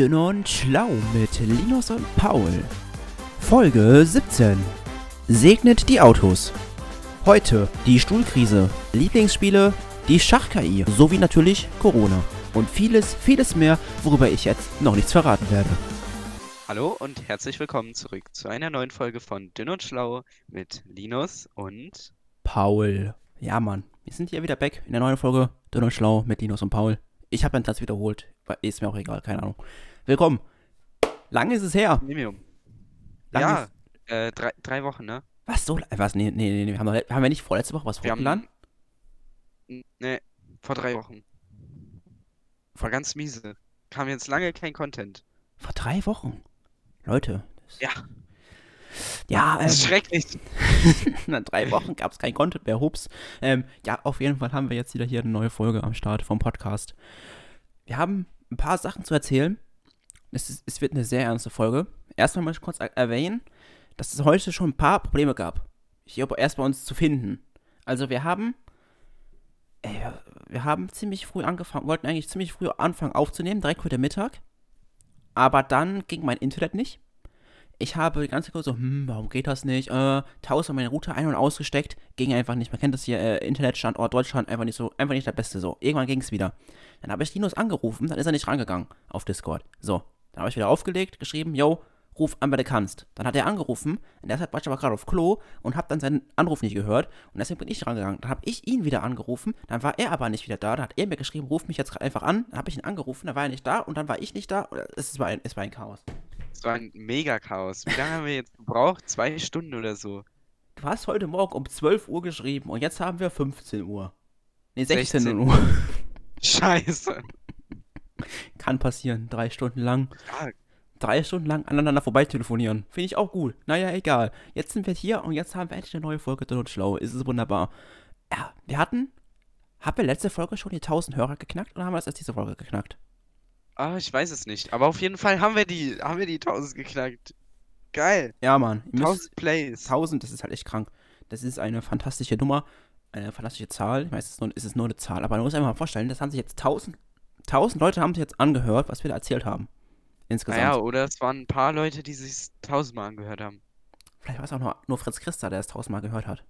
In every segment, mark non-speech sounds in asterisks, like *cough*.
Dünn und Schlau mit Linus und Paul. Folge 17. Segnet die Autos. Heute die Stuhlkrise, Lieblingsspiele, die Schach-KI sowie natürlich Corona. Und vieles, vieles mehr, worüber ich jetzt noch nichts verraten werde. Hallo und herzlich willkommen zurück zu einer neuen Folge von Dünn und Schlau mit Linus und Paul. Ja, Mann. Wir sind hier wieder back in der neuen Folge Dünn und Schlau mit Linus und Paul. Ich habe meinen Satz wiederholt. Ist mir auch egal, keine Ahnung. Willkommen. Lange ist es her. Medium. Lang Ja, ist- äh, drei, drei Wochen, ne? Was so? Was? Nee, nee, nee, nee. Haben wir, haben wir nicht vorletzte Woche was Wir haben- hochgeladen? N- Ne, vor drei Wochen. War ganz miese. Kam jetzt lange kein Content. Vor drei Wochen. Leute. das- Ja. Ja, Das ist ähm, schrecklich. *laughs* nach drei Wochen gab es kein Content mehr. Hups. Ähm, ja, auf jeden Fall haben wir jetzt wieder hier eine neue Folge am Start vom Podcast. Wir haben ein paar Sachen zu erzählen. Es, ist, es wird eine sehr ernste Folge. Erstmal möchte ich kurz er- erwähnen, dass es heute schon ein paar Probleme gab. Hier erst bei uns zu finden. Also wir haben äh, wir haben ziemlich früh angefangen, wollten eigentlich ziemlich früh anfangen aufzunehmen, direkt heute Mittag. Aber dann ging mein Internet nicht. Ich habe die ganze Zeit so, hm, warum geht das nicht? Äh, tausend meine Router ein- und ausgesteckt, ging einfach nicht. Man kennt das hier, äh, Internetstandort Deutschland, einfach nicht so, einfach nicht der Beste so. Irgendwann ging es wieder. Dann habe ich Linus angerufen, dann ist er nicht rangegangen auf Discord. So, dann habe ich wieder aufgelegt, geschrieben, yo, ruf an, wenn du kannst. Dann hat er angerufen, in der Zeit war ich aber gerade auf Klo und habe dann seinen Anruf nicht gehört und deswegen bin ich rangegangen. Dann habe ich ihn wieder angerufen, dann war er aber nicht wieder da, dann hat er mir geschrieben, ruf mich jetzt einfach an, dann habe ich ihn angerufen, dann war er nicht da und dann war ich nicht da. Es war ein, es war ein Chaos. Es war ein Mega-Chaos. Wie lange haben wir jetzt gebraucht? Zwei Stunden oder so. Du hast heute Morgen um 12 Uhr geschrieben und jetzt haben wir 15 Uhr. Nee, 16, 16 Uhr. Scheiße. Kann passieren. Drei Stunden lang. Ja, Drei Stunden lang aneinander vorbei telefonieren. Finde ich auch gut. Naja, egal. Jetzt sind wir hier und jetzt haben wir endlich eine neue Folge Dünn und Schlau. Ist es wunderbar. Ja, wir hatten. Haben wir letzte Folge schon die 1000 Hörer geknackt oder haben wir das erst diese Folge geknackt? ah, ich weiß es nicht. Aber auf jeden Fall haben wir die, haben wir die 1000 geknackt. Geil. Ja, Mann. Ihr müsst, 1000 Plays. 1000, das ist halt echt krank. Das ist eine fantastische Nummer, eine fantastische Zahl. Ich weiß, es ist nur, es ist nur eine Zahl, aber man muss sich einfach mal vorstellen, das haben sich jetzt 1000, 1000 Leute haben sich jetzt angehört, was wir da erzählt haben. Insgesamt. Naja, oder es waren ein paar Leute, die sich tausendmal angehört haben. Vielleicht war es auch nur, nur Fritz Christa, der es tausendmal gehört hat.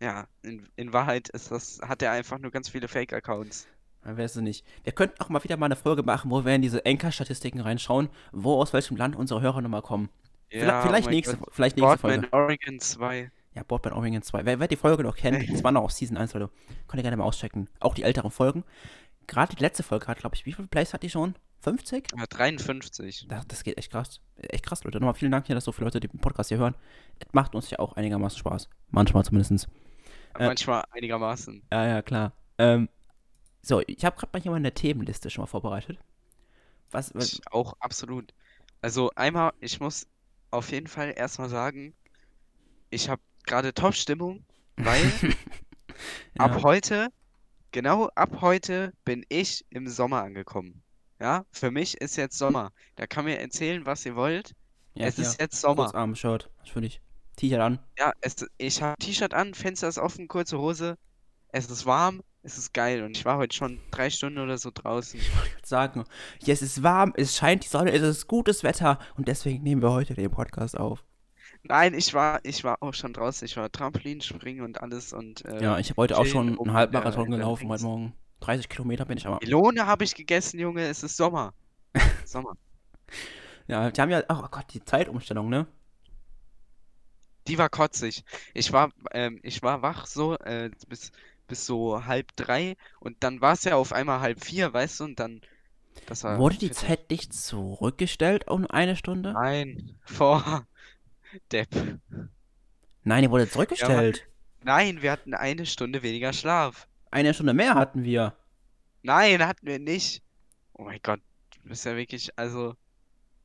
Ja, in, in Wahrheit ist das, hat er einfach nur ganz viele Fake-Accounts. Dann wäre es nicht. Wir könnten auch mal wieder mal eine Folge machen, wo wir in diese Enker-Statistiken reinschauen, wo aus welchem Land unsere Hörernummer kommen. Vielleicht, Ja, oh vielleicht, mein nächste, Gott. vielleicht nächste Boardman Folge. Oregon 2. Ja, Boardman Oregon 2. Wer, wer die Folge noch kennt, das war noch aus Season 1, Leute. Könnt ihr gerne mal auschecken. Auch die älteren Folgen. Gerade die letzte Folge hat, glaube ich, wie viele Plays hat die schon? 50? Ja, 53. Das, das geht echt krass. Echt krass, Leute. Nochmal vielen Dank hier, dass so viele Leute den Podcast hier hören. Es macht uns ja auch einigermaßen Spaß. Manchmal zumindest. Äh. Manchmal einigermaßen. Ja, ja, klar. Ähm, so, ich habe gerade mal hier mal eine Themenliste schon mal vorbereitet. Was, was Ich auch absolut. Also einmal, ich muss auf jeden Fall erstmal sagen, ich habe gerade Top-Stimmung, weil *laughs* ab ja, heute, genau ab heute bin ich im Sommer angekommen. Ja, für mich ist jetzt Sommer. Da kann mir erzählen, was ihr wollt. ja, es hier, ist jetzt Sommer. Kurzarm-Shirt, natürlich. T-Shirt an. Ja, es, ich habe T-Shirt an, Fenster ist offen, kurze Hose. Es ist warm, es ist geil und ich war heute schon drei Stunden oder so draußen. Ich wollte sagen, ja, es ist warm, es scheint die Sonne, es ist gutes Wetter und deswegen nehmen wir heute den Podcast auf. Nein, ich war, ich war auch schon draußen. Ich war Trampolinspringen und alles und äh, Ja, ich habe heute auch schon einen in Halbmarathon gelaufen heute Morgen. 30 Kilometer bin ich aber. Melone habe ich gegessen, Junge. Es ist Sommer. *laughs* Sommer. Ja, die haben ja, oh Gott, die Zeitumstellung, ne? Die war kotzig. Ich war, ähm, ich war wach so äh, bis, bis so halb drei und dann war es ja auf einmal halb vier, weißt du, und dann, das war Wurde die. Zeit nicht zurückgestellt um eine Stunde? Nein, *laughs* vor Depp. Nein, die wurde zurückgestellt. Nein, wir hatten eine Stunde weniger Schlaf. Eine Stunde mehr hatten wir. Nein, hatten wir nicht. Oh mein Gott, du bist ja wirklich, also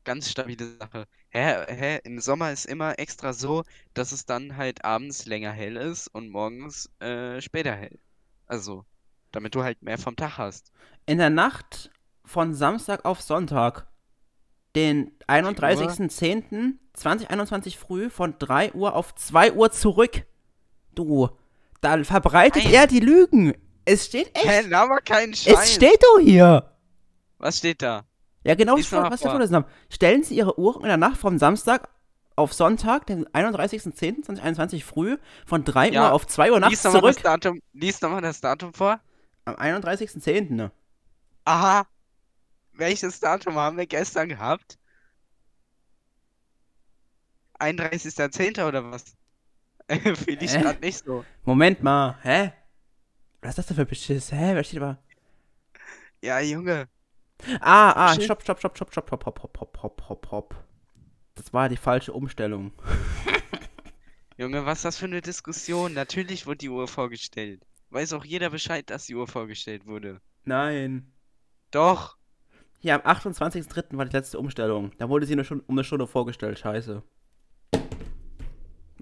ganz stabile Sache. Hä, hä, im Sommer ist immer extra so, dass es dann halt abends länger hell ist und morgens äh, später hell. Also, damit du halt mehr vom Tag hast. In der Nacht von Samstag auf Sonntag, den 31.10.2021 früh von 3 Uhr auf 2 Uhr zurück. Du, da verbreitet Nein. er die Lügen. Es steht echt. Hä, laber keinen Scheiß. Es steht doch hier. Was steht da? Ja, genau, Lies mal was wir vor. vorlesen haben. Stellen Sie Ihre Uhren in der Nacht vom Samstag auf Sonntag, den 31.10.2021 früh von 3 Ja, Uhr auf 2 Uhr nachts Lies nochmal zurück. Datum, lies noch mal das Datum vor. Am 31.10. ne? Aha. Welches Datum haben wir gestern gehabt? 31.10. oder was? *laughs* Fühle ich gerade nicht so. Moment mal, hä? Was ist das denn für Beschiss? Hä? Wer steht aber? Ja, Junge. Ah, ah, stopp, stopp, stopp, stopp, stopp, hopp, hopp, hopp, hopp, hopp, hopp, hopp. Das war die falsche Umstellung. *laughs* Junge, was ist das für eine Diskussion? Natürlich wurde die Uhr vorgestellt. Weiß auch jeder Bescheid, dass die Uhr vorgestellt wurde. Nein. Doch. Ja, am 28.03. war die letzte Umstellung. Da wurde sie nur schon um eine Stunde vorgestellt. Scheiße.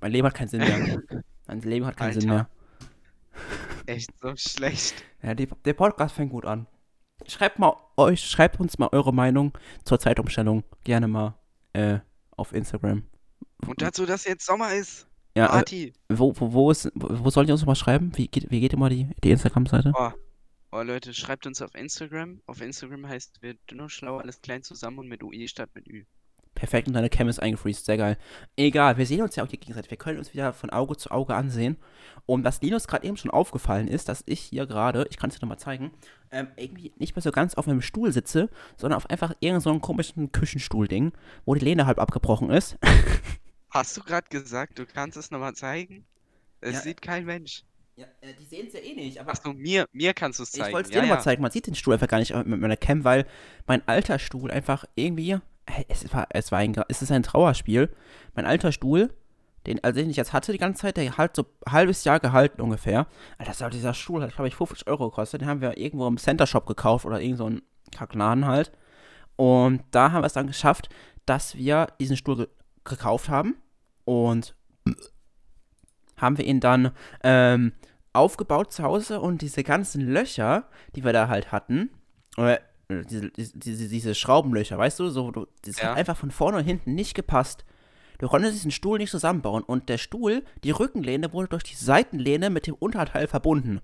Mein Leben hat keinen Sinn mehr. *laughs* Mein Leben hat keinen Sinn Alter. mehr. Echt so schlecht. Ja, die, der Podcast fängt gut an. Schreibt mal euch, schreibt uns mal eure Meinung zur Zeitumstellung. Gerne mal äh, auf Instagram. Und dazu, dass jetzt Sommer ist. Ja, äh, Party. wo, wo, wo, ist, wo, wo sollt ihr uns mal schreiben? Wie geht, wie geht immer die, die Instagram-Seite? Oh. Oh Leute, schreibt uns auf Instagram. Auf Instagram heißt wir dünner schlau alles klein zusammen und mit UI statt mit Ü. Perfekt und deine Cam ist eingefreezed, sehr geil. Egal, wir sehen uns ja auch hier gegenseitig. Wir können uns wieder von Auge zu Auge ansehen. Und was Linus gerade eben schon aufgefallen ist, dass ich hier gerade, ich kann es dir nochmal zeigen, ähm, irgendwie nicht mehr so ganz auf einem Stuhl sitze, sondern auf einfach irgendeinem so einem komischen Küchenstuhl-Ding, wo die Lehne halb abgebrochen ist. *laughs* Hast du gerade gesagt, du kannst es nochmal zeigen? Es Ja. sieht kein Mensch. Ja, äh, die sehen es ja eh nicht, aber Achso, mir, mir kannst du es ich zeigen. wollte es dir Ja, nochmal ja. zeigen. Man sieht den Stuhl einfach gar nicht mit meiner Cam, weil mein alter Stuhl einfach irgendwie, äh, es war, es war ein, es ist ein Trauerspiel. Mein alter Stuhl, den, also den ich jetzt hatte die ganze Zeit, der hat so ein halbes Jahr gehalten ungefähr. Alter, dieser Stuhl, hat glaube ich 50 Euro gekostet. Den haben wir irgendwo im Center Shop gekauft oder irgend so ein Kackladen halt. Und da haben wir es dann geschafft, dass wir diesen Stuhl ge gekauft haben und haben wir ihn dann ähm, aufgebaut zu Hause und diese ganzen Löcher, die wir da halt hatten, äh, diese, diese, diese Schraubenlöcher, weißt du, so, du, das Ja. hat einfach von vorne und hinten nicht gepasst. Du konntest diesen Stuhl nicht zusammenbauen und der Stuhl, die Rückenlehne wurde durch die Seitenlehne mit dem Unterteil verbunden.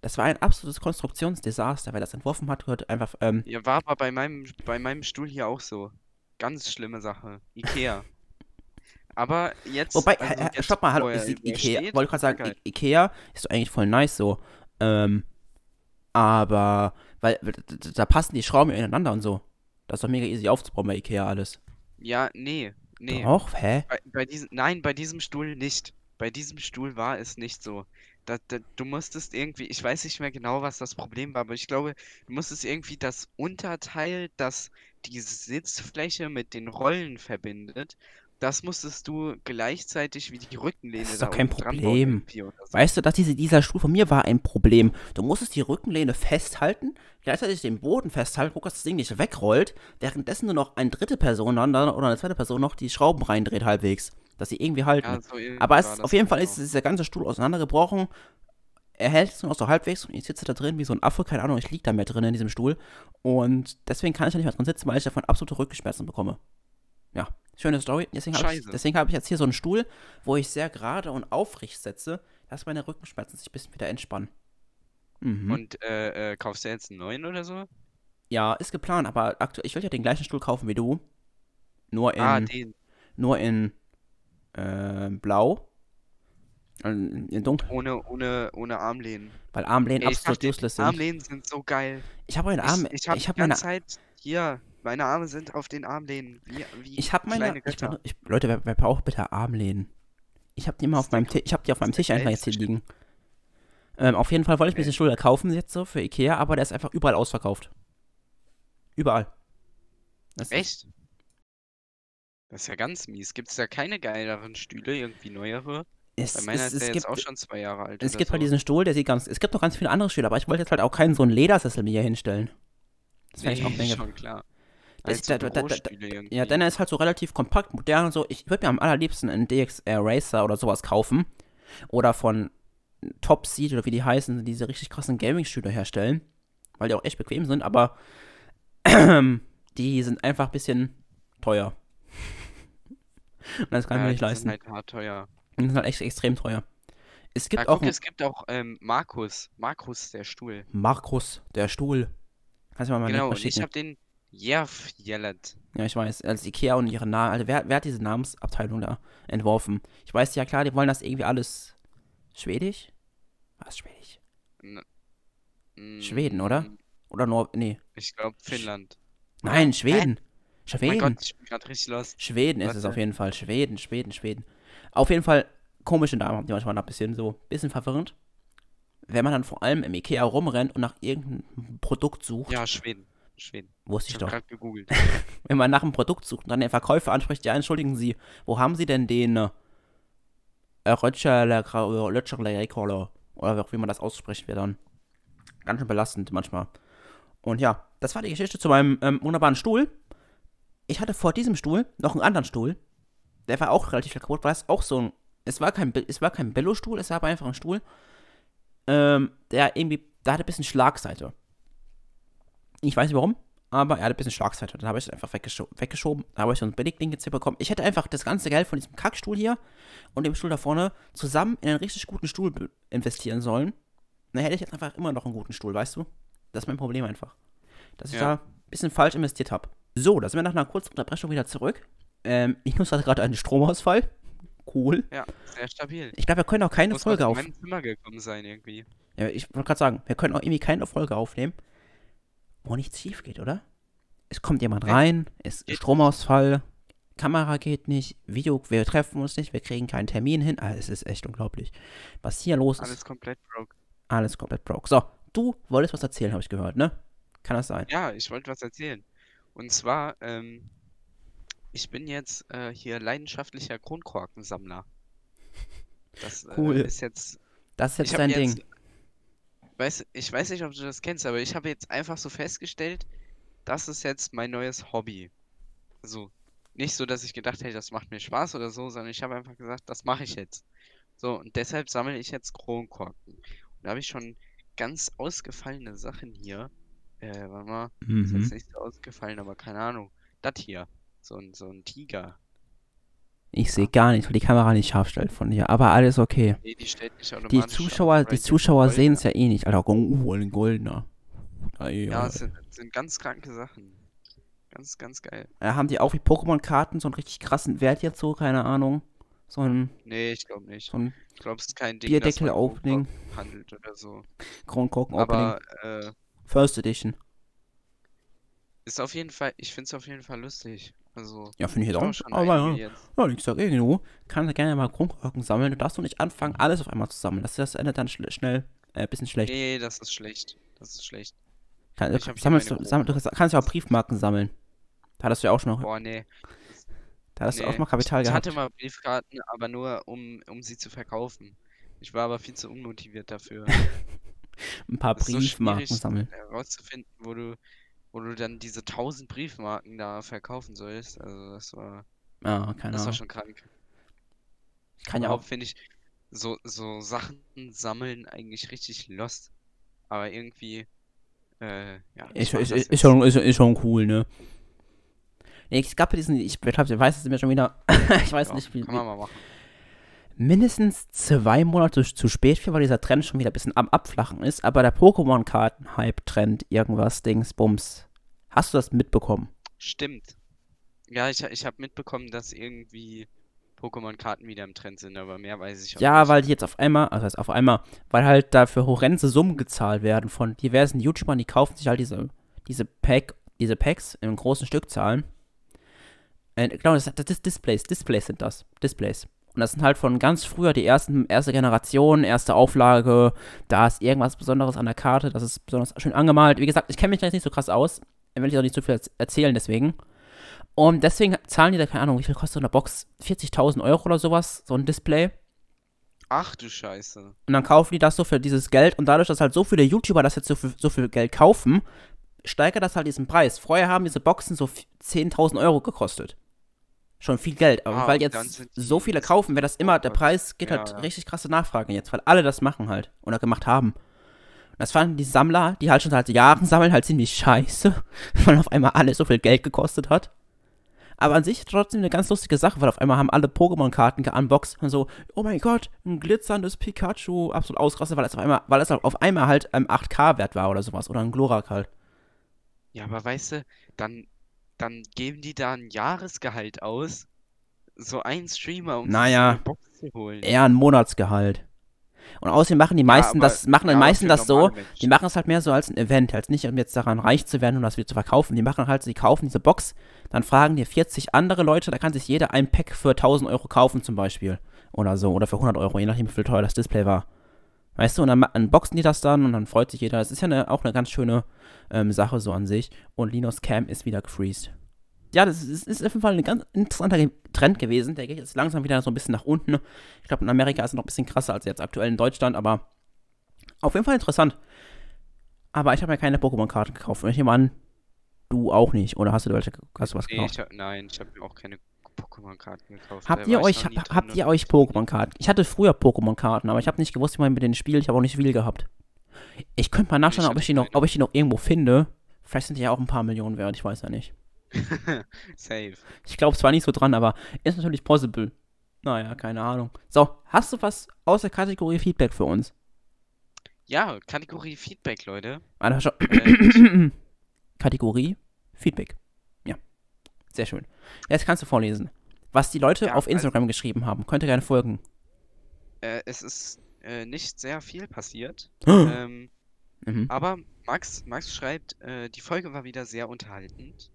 Das war ein absolutes Konstruktionsdesaster. Wer das entworfen hat, gehört einfach, ähm, Ja, war aber bei meinem, bei meinem Stuhl hier auch so. Ganz schlimme Sache. Ikea. *laughs* Aber jetzt. Wobei, also äh, äh, jetzt, stopp mal, hallo, ist Ikea, steht, wollte gerade sagen. I Ikea ist doch eigentlich voll nice so. Ähm, aber, weil, da passen die Schrauben ineinander und so. Das ist doch mega easy aufzubauen bei Ikea alles. Ja, nee. Nee. Doch, hä? Bei, bei diesem, nein, bei diesem Stuhl nicht. Bei diesem Stuhl war es nicht so. Da, da, du musstest irgendwie, ich weiß nicht mehr genau, was das Problem war, aber ich glaube, du musstest irgendwie das Unterteil, das die Sitzfläche mit den Rollen verbindet, das musstest du gleichzeitig wie die Rückenlehne Das ist da doch kein dran bauen Problem. so. Weißt du, dass diese, dieser Stuhl von mir war ein Problem. Du musstest die Rückenlehne festhalten, gleichzeitig den Boden festhalten, guck, dass das Ding nicht wegrollt, währenddessen nur noch eine dritte Person oder eine zweite Person noch die Schrauben reindreht halbwegs, dass sie irgendwie halten. Ja, so irgendwie Aber es auf jeden Fall genau. ist dieser ganze Stuhl auseinandergebrochen. Er hält es nur noch so halbwegs und ich sitze da drin wie so ein Affe, keine Ahnung, ich liege da mehr drin in diesem Stuhl. Und deswegen kann ich da nicht mehr drin sitzen, weil ich davon absolute Rückenschmerzen bekomme. Ja, schöne Story. Deswegen habe ich, deswegen hab ich jetzt hier so einen Stuhl, wo ich sehr gerade und aufrecht setze, dass meine Rückenschmerzen sich ein bisschen wieder entspannen. Mhm. Und äh, äh, kaufst du jetzt einen neuen oder so? ja, ist geplant, aber aktuell, ich will ja den gleichen Stuhl kaufen wie du. Nur in, Ah, den. nur in äh, blau. In dunkel. Ohne, ohne, ohne Armlehnen. Weil Armlehnen Ey, absolut dachte, useless sind. Armlehnen sind so geil. Ich habe meine Arme, Ich, ich, habe die meine, Zeit hier, meine Arme sind auf den Armlehnen. Wie, wie ich habe meine, ich, benut- ich, Leute, wer, wer braucht bitte Armlehnen? Ich habe die immer auf meinem Tisch, ich habe die auf meinem Tisch einfach jetzt hier liegen. Ähm, auf jeden Fall wollte ich mir Okay. diesen Stuhl kaufen jetzt so für Ikea, aber der ist einfach überall ausverkauft. Überall. Das ist, Echt? Das ist ja ganz mies. Gibt es da keine geileren Stühle, irgendwie neuere? es, Bei meiner es, ist es der gibt, jetzt auch schon zwei Jahre alt es gibt halt so. diesen Stuhl, der sieht ganz, es gibt noch ganz viele andere Stühle, aber ich wollte jetzt halt auch keinen so einen Ledersessel mir hier hinstellen. Das wäre ich auch *laughs* Nee, schon klar. Das- Als da- da- da-. Ja, denn er ist halt so relativ kompakt, modern und so. Ich würde mir am allerliebsten einen DXR Racer oder sowas kaufen. Oder von Top Seat oder wie die heißen, diese richtig krassen Gaming-Stühle herstellen. Weil die auch echt bequem sind, aber *clears throat* die sind einfach ein bisschen teuer. Und das kann ich Ja, mir nicht die leisten. sind halt hart teuer. Die sind halt echt extrem teuer. Es gibt Ja, auch guck, es gibt auch ähm, Markus. Markus, der Stuhl. Markus, der Stuhl. Kannst du mal mal Genau, mal und ich habe den Ja, Jellet. Ja, ich weiß. Als Ikea und ihre Namen. Also wer, wer hat diese Namensabteilung da entworfen? Ich weiß ja klar, die wollen das irgendwie alles. Schwedisch? Was Schwedisch? Schweden, oder? Oder Nor. Nee. Ich glaube Finnland. Nein, Schweden. Oh mein Schweden. Gott, ich bin gerade richtig lost. Schweden ist es auf jeden Fall. Schweden, Schweden, Schweden. Auf jeden Fall komische Namen, die manchmal ein bisschen so, bisschen verwirrend. Wenn man dann vor allem im Ikea rumrennt und nach irgendeinem Produkt sucht, Ja, Schweden. Schweden. Wusste Ich ich doch. gerade gegoogelt. *laughs* Wenn man nach einem Produkt sucht und dann den Verkäufer anspricht, ja, entschuldigen Sie, wo haben Sie denn den äh, Rötscherle oder wie man das ausspricht, wäre dann ganz schön belastend manchmal. Und ja, das war die Geschichte zu meinem ähm, wunderbaren Stuhl. Ich hatte vor diesem Stuhl noch einen anderen Stuhl. Der war auch relativ kaputt, weil es auch so ein. Es war kein, es war kein Billo-Stuhl, es war aber einfach ein Stuhl. Ähm, der irgendwie. Der hatte ein bisschen Schlagseite. Ich weiß nicht warum, aber er hatte ein bisschen Schlagseite. Dann habe ich es einfach weggescho weggeschoben. Da habe ich so ein Billigding jetzt hier bekommen. Ich hätte einfach das ganze Geld von diesem Kackstuhl hier und dem Stuhl da vorne zusammen in einen richtig guten Stuhl investieren sollen. Dann hätte ich jetzt einfach immer noch einen guten Stuhl, weißt du? Das ist mein Problem einfach. Dass ich Ja. da ein bisschen falsch investiert habe. So, da sind wir nach einer kurzen Unterbrechung wieder zurück. Ähm, *laughs* ich nutze gerade einen Stromausfall. Cool. Ja, sehr stabil. Ich glaube, wir können auch keine Muss Folge was auf. in mein Zimmer gekommen sein irgendwie. Ja, ich wollte gerade sagen, wir können auch irgendwie keine Folge aufnehmen, wo nichts schief geht, oder? Es kommt jemand rein, es ist Stromausfall, Kamera geht nicht, Video, wir treffen uns nicht, wir kriegen keinen Termin hin. Ah, es ist echt unglaublich. Was hier los ist, Alles komplett broke. alles komplett broke. So, du wolltest was erzählen, habe ich gehört, ne? Kann das sein? Ja, ich wollte was erzählen. Und zwar, ähm, ich bin jetzt äh, hier leidenschaftlicher Kronkorkensammler. Das Cool. äh, ist jetzt Das ist jetzt dein jetzt, Ding. Weiß, ich weiß nicht, ob du das kennst, aber ich habe jetzt einfach so festgestellt, das ist jetzt mein neues Hobby. Also nicht so, dass ich gedacht hätte, das macht mir Spaß oder so, sondern ich habe einfach gesagt, das mache ich jetzt. So, und deshalb sammle ich jetzt Kronkorken. Und da habe ich schon ganz ausgefallene Sachen hier. Äh, warte mal, ist Mhm. jetzt nicht so ausgefallen, aber keine Ahnung. Das hier. So ein, so ein Tiger. Ich sehe gar nicht, weil die Kamera nicht scharf stellt von dir, aber alles okay. Nee, die stellt nicht Die automatisch scharf, Zuschauer, die Zuschauer sehen es ja eh nicht. Alter, oh, ein goldener. Ey, Ja, es sind, sind ganz kranke Sachen. Ganz, ganz geil. Äh, haben die auch wie Pokémon-Karten so einen richtig krassen Wert jetzt so, keine Ahnung. So ein, Nee, ich glaube nicht. so ein Ich glaube, es ist kein Ding, Bierdeckel-Opening, handelt oder so. Kronkorken-Opening, Aber äh, First Edition. ist auf jeden Fall, ich finde es auf jeden Fall lustig. Also, Ja, finde ich jetzt ich auch. schon Aber ja, ja nichts dagegen, du kannst gerne mal Kronkorken sammeln. Du darfst doch nicht anfangen, alles auf einmal zu sammeln. Das, das endet dann schl schnell äh, ein bisschen schlecht. Nee, das ist schlecht. Das ist schlecht. Kann, ich hier sammelst du, sammel, du kannst- ja auch Briefmarken sammeln. Da hattest du ja auch schon noch, Boah, nee. da hast du auch nee. mal Kapital Ich gehabt. hatte mal Briefkarten, aber nur, um, um sie zu verkaufen. Ich war aber viel zu unmotiviert dafür. *laughs* Ein paar Das so Briefmarken schwierig sammeln. herauszufinden, wo du, wo du dann diese 1000 Briefmarken da verkaufen sollst. Also, das war, Ah, keine das war schon krank. Kann ja auch. Finde ich so, so Sachen sammeln eigentlich richtig lost. Aber irgendwie, äh, ja, Ist, ist, ist, schon, ist, ist schon cool, ne? Nee, es gab ja diesen, ich ich weiß es mir schon wieder, *laughs* ich weiß Ja, nicht, wie, kann man mal machen. mindestens zwei Monate zu spät für, weil dieser Trend schon wieder ein bisschen am Abflachen ist, aber der Pokémon-Karten-Hype-Trend, irgendwas, Dings, Bums. Hast du das mitbekommen? Stimmt. Ja, ich, ich habe mitbekommen, dass irgendwie Pokémon-Karten wieder im Trend sind, aber mehr weiß ich auch Ja, nicht. weil die jetzt auf einmal, also heißt auf einmal, weil halt dafür horrende Summen gezahlt werden von diversen YouTubern, die kaufen sich halt diese, diese Pack, diese Packs in großen Stückzahlen. Äh, genau, das, das ist Displays, Displays sind das. Displays. Und das sind halt von ganz früher die ersten, erste Generation, erste Auflage. Da ist irgendwas Besonderes an der Karte, das ist besonders schön angemalt. Wie gesagt, ich kenne mich da jetzt nicht so krass aus. Ich will ich auch nicht so viel erz- erzählen, deswegen. Und deswegen zahlen die da, keine Ahnung, wie viel kostet so eine Box? 40.000 Euro oder sowas, so ein Display. Ach du Scheiße. Und dann kaufen die das so für dieses Geld. Und dadurch, dass halt so viele YouTuber das jetzt so für so viel Geld kaufen, steigert das halt diesen Preis. Vorher haben diese Boxen so f- 10.000 Euro gekostet. Schon viel Geld. Aber Ah, weil jetzt so viele kaufen, wird das immer, der. Preis geht Ja, halt ja. richtig krasse Nachfrage jetzt, weil alle das machen halt. Oder gemacht haben. Das fanden die Sammler, die halt schon seit Jahren sammeln, halt ziemlich scheiße, *laughs* weil auf einmal alles so viel Geld gekostet hat. Aber an sich trotzdem eine ganz lustige Sache, weil auf einmal haben alle Pokémon-Karten geunboxed und so, oh mein Gott, ein glitzerndes Pikachu, absolut ausgerastet, weil es auf einmal, weil es auf einmal halt ein 8K-Wert war oder sowas, oder ein Glurak halt. Ja, aber weißt du, dann, dann geben die da ein Jahresgehalt aus, so ein Streamer, um Naja. eine Box zu holen. Eher ein Monatsgehalt. Und außerdem machen die meisten aber- das, machen ja, meisten das so, Menschen. die machen es halt mehr so als ein Event, als nicht um jetzt daran reich zu werden und das wieder zu verkaufen. Die machen halt, sie kaufen diese Box, dann fragen dir 40 andere Leute, da kann sich jeder ein Pack für 1000 Euro kaufen zum Beispiel. Oder so, oder für 100 Euro, je nachdem wie viel teuer das Display war. Weißt du, und dann ma- unboxen die das dann und dann freut sich jeder. Das ist ja eine, auch eine ganz schöne ähm, Sache so an sich. Und Linus Cam ist wieder gefreezed. Ja, das ist, ist auf jeden Fall ein ganz interessanter Trend gewesen. Der geht jetzt langsam wieder so ein bisschen nach unten. Ich glaube, in Amerika ist er noch ein bisschen krasser als jetzt aktuell in Deutschland, aber auf jeden Fall interessant. Aber ich habe mir keine Pokémon-Karten gekauft. Und ich nehme an, du auch nicht. Oder hast du welche, hast du was gekauft? ich hab, nein, ich habe mir auch keine Pokémon-Karten gekauft. Habt ihr euch, hab, habt ihr euch Pokémon-Karten? Ich hatte früher Pokémon-Karten, aber ich habe nicht gewusst, wie man mit denen spielt. Ich habe auch nicht viel gehabt. Ich könnte mal nachschauen, Ich ob ich, die noch, ob ich die noch irgendwo finde. Vielleicht sind die ja auch ein paar Millionen wert, ich weiß ja nicht. *laughs* Safe. Ich glaube zwar nicht so dran, aber ist natürlich possible. Naja, keine Ahnung. So, hast du was aus der Kategorie Feedback für uns? Ja, Kategorie Feedback, Leute. Schau. Äh, *clears throat* Kategorie Feedback. Ja. Sehr schön. Jetzt kannst du vorlesen. Was die Leute Ja, auf also- Instagram geschrieben haben. Könnt ihr gerne folgen. äh, es ist äh, nicht sehr viel passiert. *gasps* ähm, mhm. aber Max, Max schreibt, äh, die Folge war wieder sehr unterhaltend.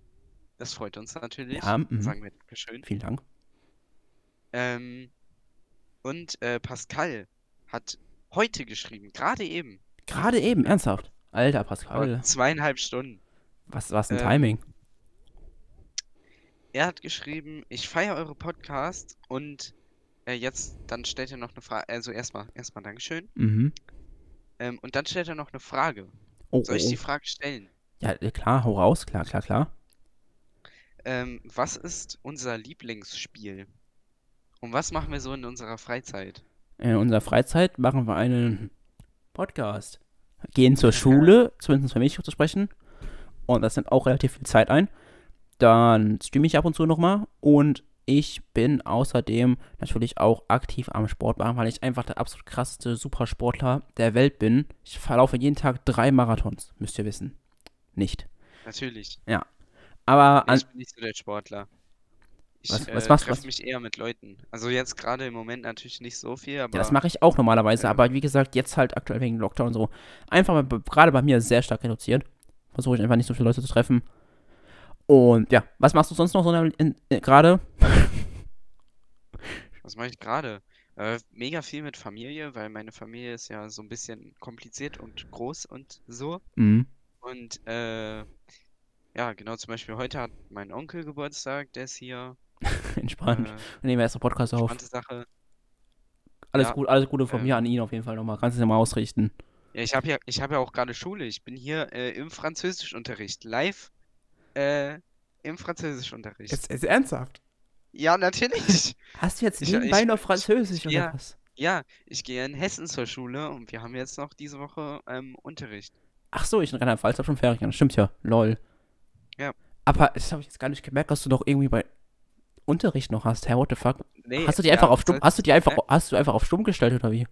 Das freut uns natürlich. Ja, mhm. Sagen wir Dankeschön. Vielen Dank. Ähm, und äh, Pascal hat heute geschrieben, gerade eben, Gerade eben, ernsthaft. Alter, Pascal. zweieinhalb Stunden. Was, was ein ähm, Timing. Er hat geschrieben, ich feiere eure Podcast und äh, jetzt, dann stellt er noch eine Frage, also erstmal, erstmal Dankeschön. Mhm. Ähm, und dann stellt er noch eine Frage. Oh, Soll ich oh, die oh. Frage stellen? Ja, klar, hau raus. Klar, klar, klar. Ähm, was ist unser Lieblingsspiel? Und was machen wir so in unserer Freizeit? In unserer Freizeit machen wir einen Podcast. Gehen zur Schule, zumindest für mich zu sprechen. Und das nimmt auch relativ viel Zeit ein. Dann streame ich ab und zu nochmal. Und ich bin außerdem natürlich auch aktiv am Sport machen, weil ich einfach der absolut krasseste Supersportler der Welt bin. Ich verlaufe jeden Tag drei Marathons, müsst ihr wissen. Nicht. Natürlich. Aber Nee, an, ich bin nicht so der Sportler. Ich Was- äh, was machst du- treffe was- mich eher mit Leuten. Also jetzt gerade im Moment natürlich nicht so viel, aber Ja, das mache ich auch normalerweise, Ja. aber wie gesagt, jetzt halt aktuell wegen Lockdown und so, einfach gerade bei mir sehr stark reduziert. Versuche ich einfach nicht so viele Leute zu treffen. Und ja, was machst du sonst noch so in, gerade? *laughs* was mache ich gerade? Äh, mega viel mit Familie, weil meine Familie ist ja so ein bisschen kompliziert und groß und so. Mhm. Und äh, ja, genau, zum Beispiel heute hat mein Onkel Geburtstag, der ist hier. *laughs* Entspannt. Äh, Wir nehmen erst den Podcast auf. spannende Sache. Alles ja, gut, alles Gute von ähm, mir an ihn auf jeden Fall nochmal. Kannst du es ja mal ausrichten. Ja, ich habe ja, ich habe ja auch gerade Schule. Ich bin hier äh, im Französischunterricht, live äh, im Französischunterricht. ist ernsthaft. Ja, natürlich. *laughs* Hast du jetzt Ich- nebenbei ich- noch ich- Französisch oder ja. was? Ja, ich gehe in Hessen zur Schule und wir haben jetzt noch diese Woche ähm, Unterricht. Ach so, ich in Rheinland-Pfalz hab schon Ferien. Stimmt ja. Lol. Ja. Aber das habe ich jetzt gar nicht gemerkt, dass du doch irgendwie bei Unterricht noch hast. Hä, what the fuck? Nee, Hast du die ja, einfach auf stumm, hast du die einfach, hast du einfach auf stumm gestellt oder wie?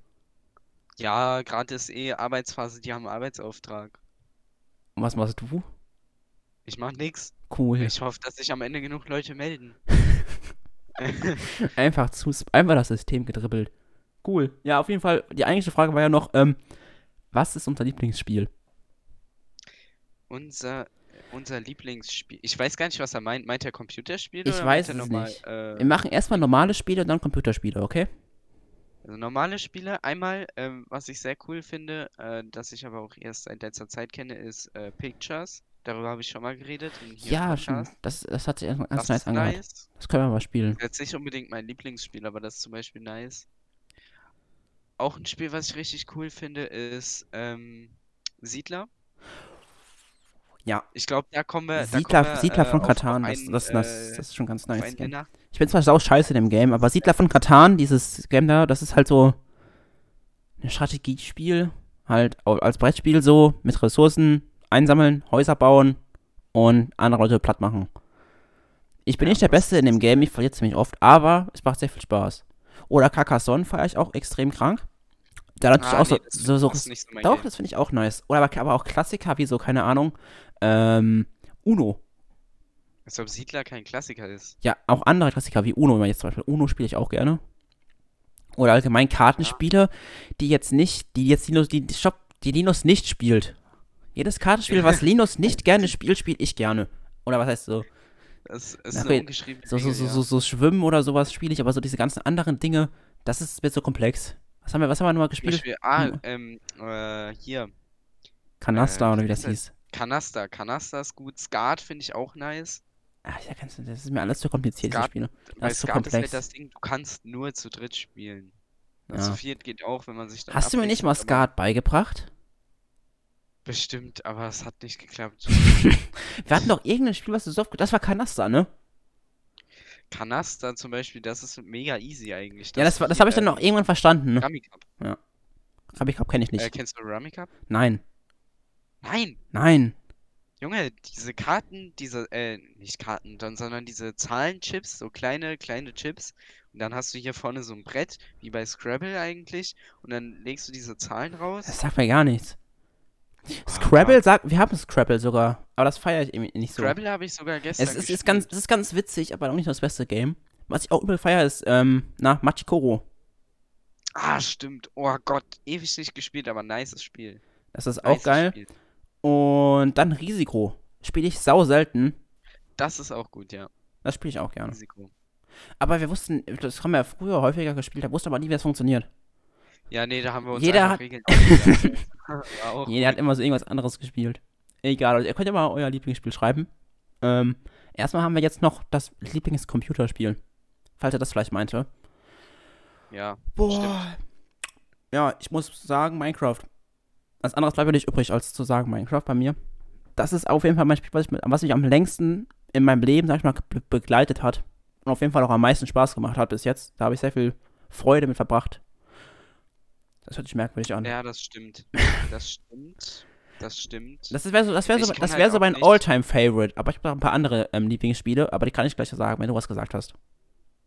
Ja, gerade ist eh Arbeitsphase, die haben Arbeitsauftrag. Und was machst du? Ich mach nix. Cool. Ich hoffe, dass sich am Ende genug Leute melden. *laughs* Einfach zu, einfach das System gedribbelt. Cool. Ja, auf jeden Fall, die eigentliche Frage war ja noch, ähm, was ist unser Lieblingsspiel? Unser, unser Lieblingsspiel. Ich weiß gar nicht, was er meint. Meint er Computerspiele Ich weiß es normal, nicht. Äh, Wir machen erstmal normale Spiele und dann Computerspiele, okay? Also normale Spiele. Einmal, ähm, was ich sehr cool finde, äh, das ich aber auch erst seit letzter Zeit kenne, ist äh, Pictures. Darüber habe ich schon mal geredet. Ja, schon. Das, das hat sich ganz Das nice ist angehört. nice. Das können wir mal spielen. Jetzt nicht unbedingt mein Lieblingsspiel, aber das ist zum Beispiel nice. Auch ein Spiel, was ich richtig cool finde, ist ähm, Siedler. Ja. Ich glaube, da kommen wir. Siedler, kommen wir, Siedler äh, von auf- Katan, auf das, einen, das, das, äh, das ist schon ganz nice. einen. Ich bin zwar sau scheiße in dem Game, aber Siedler von Katan, dieses Game da, das ist halt so ein Strategiespiel, halt als Brettspiel so, mit Ressourcen einsammeln, Häuser bauen und andere Leute platt machen. Ich bin Ja, nicht der das Beste in dem Game, ich verliere ziemlich oft, aber es macht sehr viel Spaß. Oder Carcassonne feiere ich auch extrem krank. Da natürlich Ah, auch so, nee, das, so, so das so doch, Game. das finde ich auch nice. Oder aber, aber auch Klassiker wie so, keine Ahnung, ähm, Uno. Als ob Siedler kein Klassiker ist. Ja, auch andere Klassiker wie Uno, wenn man jetzt zum Beispiel Uno spiele ich auch gerne. Oder allgemein Kartenspiele, die jetzt nicht, die jetzt Linus, die, stopp, die Linus nicht spielt. Jedes Kartenspiel, was *laughs* Linus nicht gerne spielt, spiele ich gerne. Oder was heißt so? Das ist Na, okay, So, so, so, so, so Schwimmen oder sowas spiele ich, aber so diese ganzen anderen Dinge, das ist mir so komplex. Was haben wir, was haben wir nochmal gespielt? Beispiel, ah, Hm. ähm, äh, hier, Kanaster äh, oder wie das das? hieß. Kanaster. Kanaster ist gut. Skat finde ich auch nice. Ah, ja, kannst du, das ist mir alles zu kompliziert, Skat- Spiele. Bei Das ist zu Skat ist halt komplex. das Ding, du kannst nur zu dritt spielen. Ja. Zu viert geht auch, wenn man sich dann Hast du mir nicht mal Skat beigebracht? Bestimmt, aber es hat nicht geklappt. *laughs* Wir hatten doch irgendein Spiel, was du so oft. Das war Kanaster, ne? Kanaster zum Beispiel, das ist mega easy eigentlich. Ja, das, war- das habe ich dann noch irgendwann verstanden. Ne? Rummy Cup. Hab ich, kenne ich nicht. Äh, kennst du Rummy Cup? Nein, Nein! nein. Junge, diese Karten, diese, äh, nicht Karten, dann, sondern diese Zahlenchips, so kleine, kleine Chips. Und dann hast du hier vorne so ein Brett, wie bei Scrabble eigentlich. Und dann legst du diese Zahlen raus. Das sagt mir gar nichts. Ah, Scrabble sagt, wir haben Scrabble sogar, aber das feiere ich irgendwie nicht so. Scrabble habe ich sogar gestern es ist, ist ganz, es ist ganz witzig, aber auch nicht das beste Game. Was ich auch übel feiere, ist, ähm, na, Machikoro. Ah, stimmt. Oh Gott, ewig nicht gespielt, aber nices Spiel. Das ist auch Nices geil. Spiel. Und dann Risiko. Spiele ich sau selten. Das ist auch gut, ja. Das spiele ich auch gerne. Risiko. Aber wir wussten, das haben wir ja früher häufiger gespielt, da wusste aber nie, wie es funktioniert. Ja, nee, da haben wir uns Jeder hat- Regeln *laughs* *laughs* auch Jeder hat immer so irgendwas anderes gespielt. Egal, also ihr könnt ja mal euer Lieblingsspiel schreiben. Ähm, erstmal haben wir jetzt noch das Lieblingscomputerspiel. Falls ihr das vielleicht meinte. Ja, Boah. Ja, ich muss sagen, Minecraft. Was anderes bleibt mir nicht übrig, als zu sagen, Minecraft bei mir. Das ist auf jeden Fall mein Spiel, was, ich, was mich am längsten in meinem Leben, sag ich mal, be begleitet hat. Und auf jeden Fall auch am meisten Spaß gemacht hat bis jetzt. Da habe ich sehr viel Freude mit verbracht. Das hört sich merkwürdig an. Ja, das stimmt. Das stimmt. Das stimmt. Das wäre so, das wär so, das halt wär so auch mein All-Time-Favorite. Aber ich habe noch ein paar andere ähm, Lieblingsspiele, aber die kann ich gleich sagen, wenn du was gesagt hast.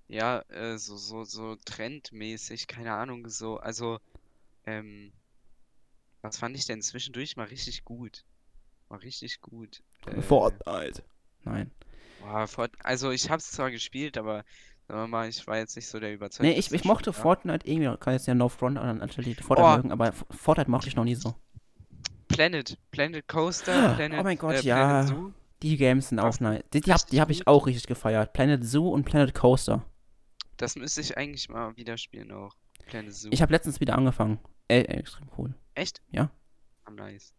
Ja, äh, so, so, so trendmäßig, keine Ahnung, so, also, ähm, was fand ich denn zwischendurch mal richtig gut? War richtig gut. Äh, Fortnite. Nein. boah, Fort also ich hab's zwar gespielt, aber sagen wir mal, ich war jetzt nicht so der überzeugte Nee, ich, ich mochte Fortnite irgendwie, kann jetzt ja No Front an die Fortnite Oh. mögen, aber Fortnite mochte ich noch nie so. Planet, Planet Coaster, Oh Planet, mein Gott, äh, ja. Planet Zoo. Die Games sind auch nice. Die, die habe die hab ich auch richtig gefeiert. Planet Zoo und Planet Coaster. Das müsste ich eigentlich mal wieder spielen auch. Planet Zoo. Ich habe letztens wieder angefangen. Ey, extrem cool. Echt? Ja. Ah, nice.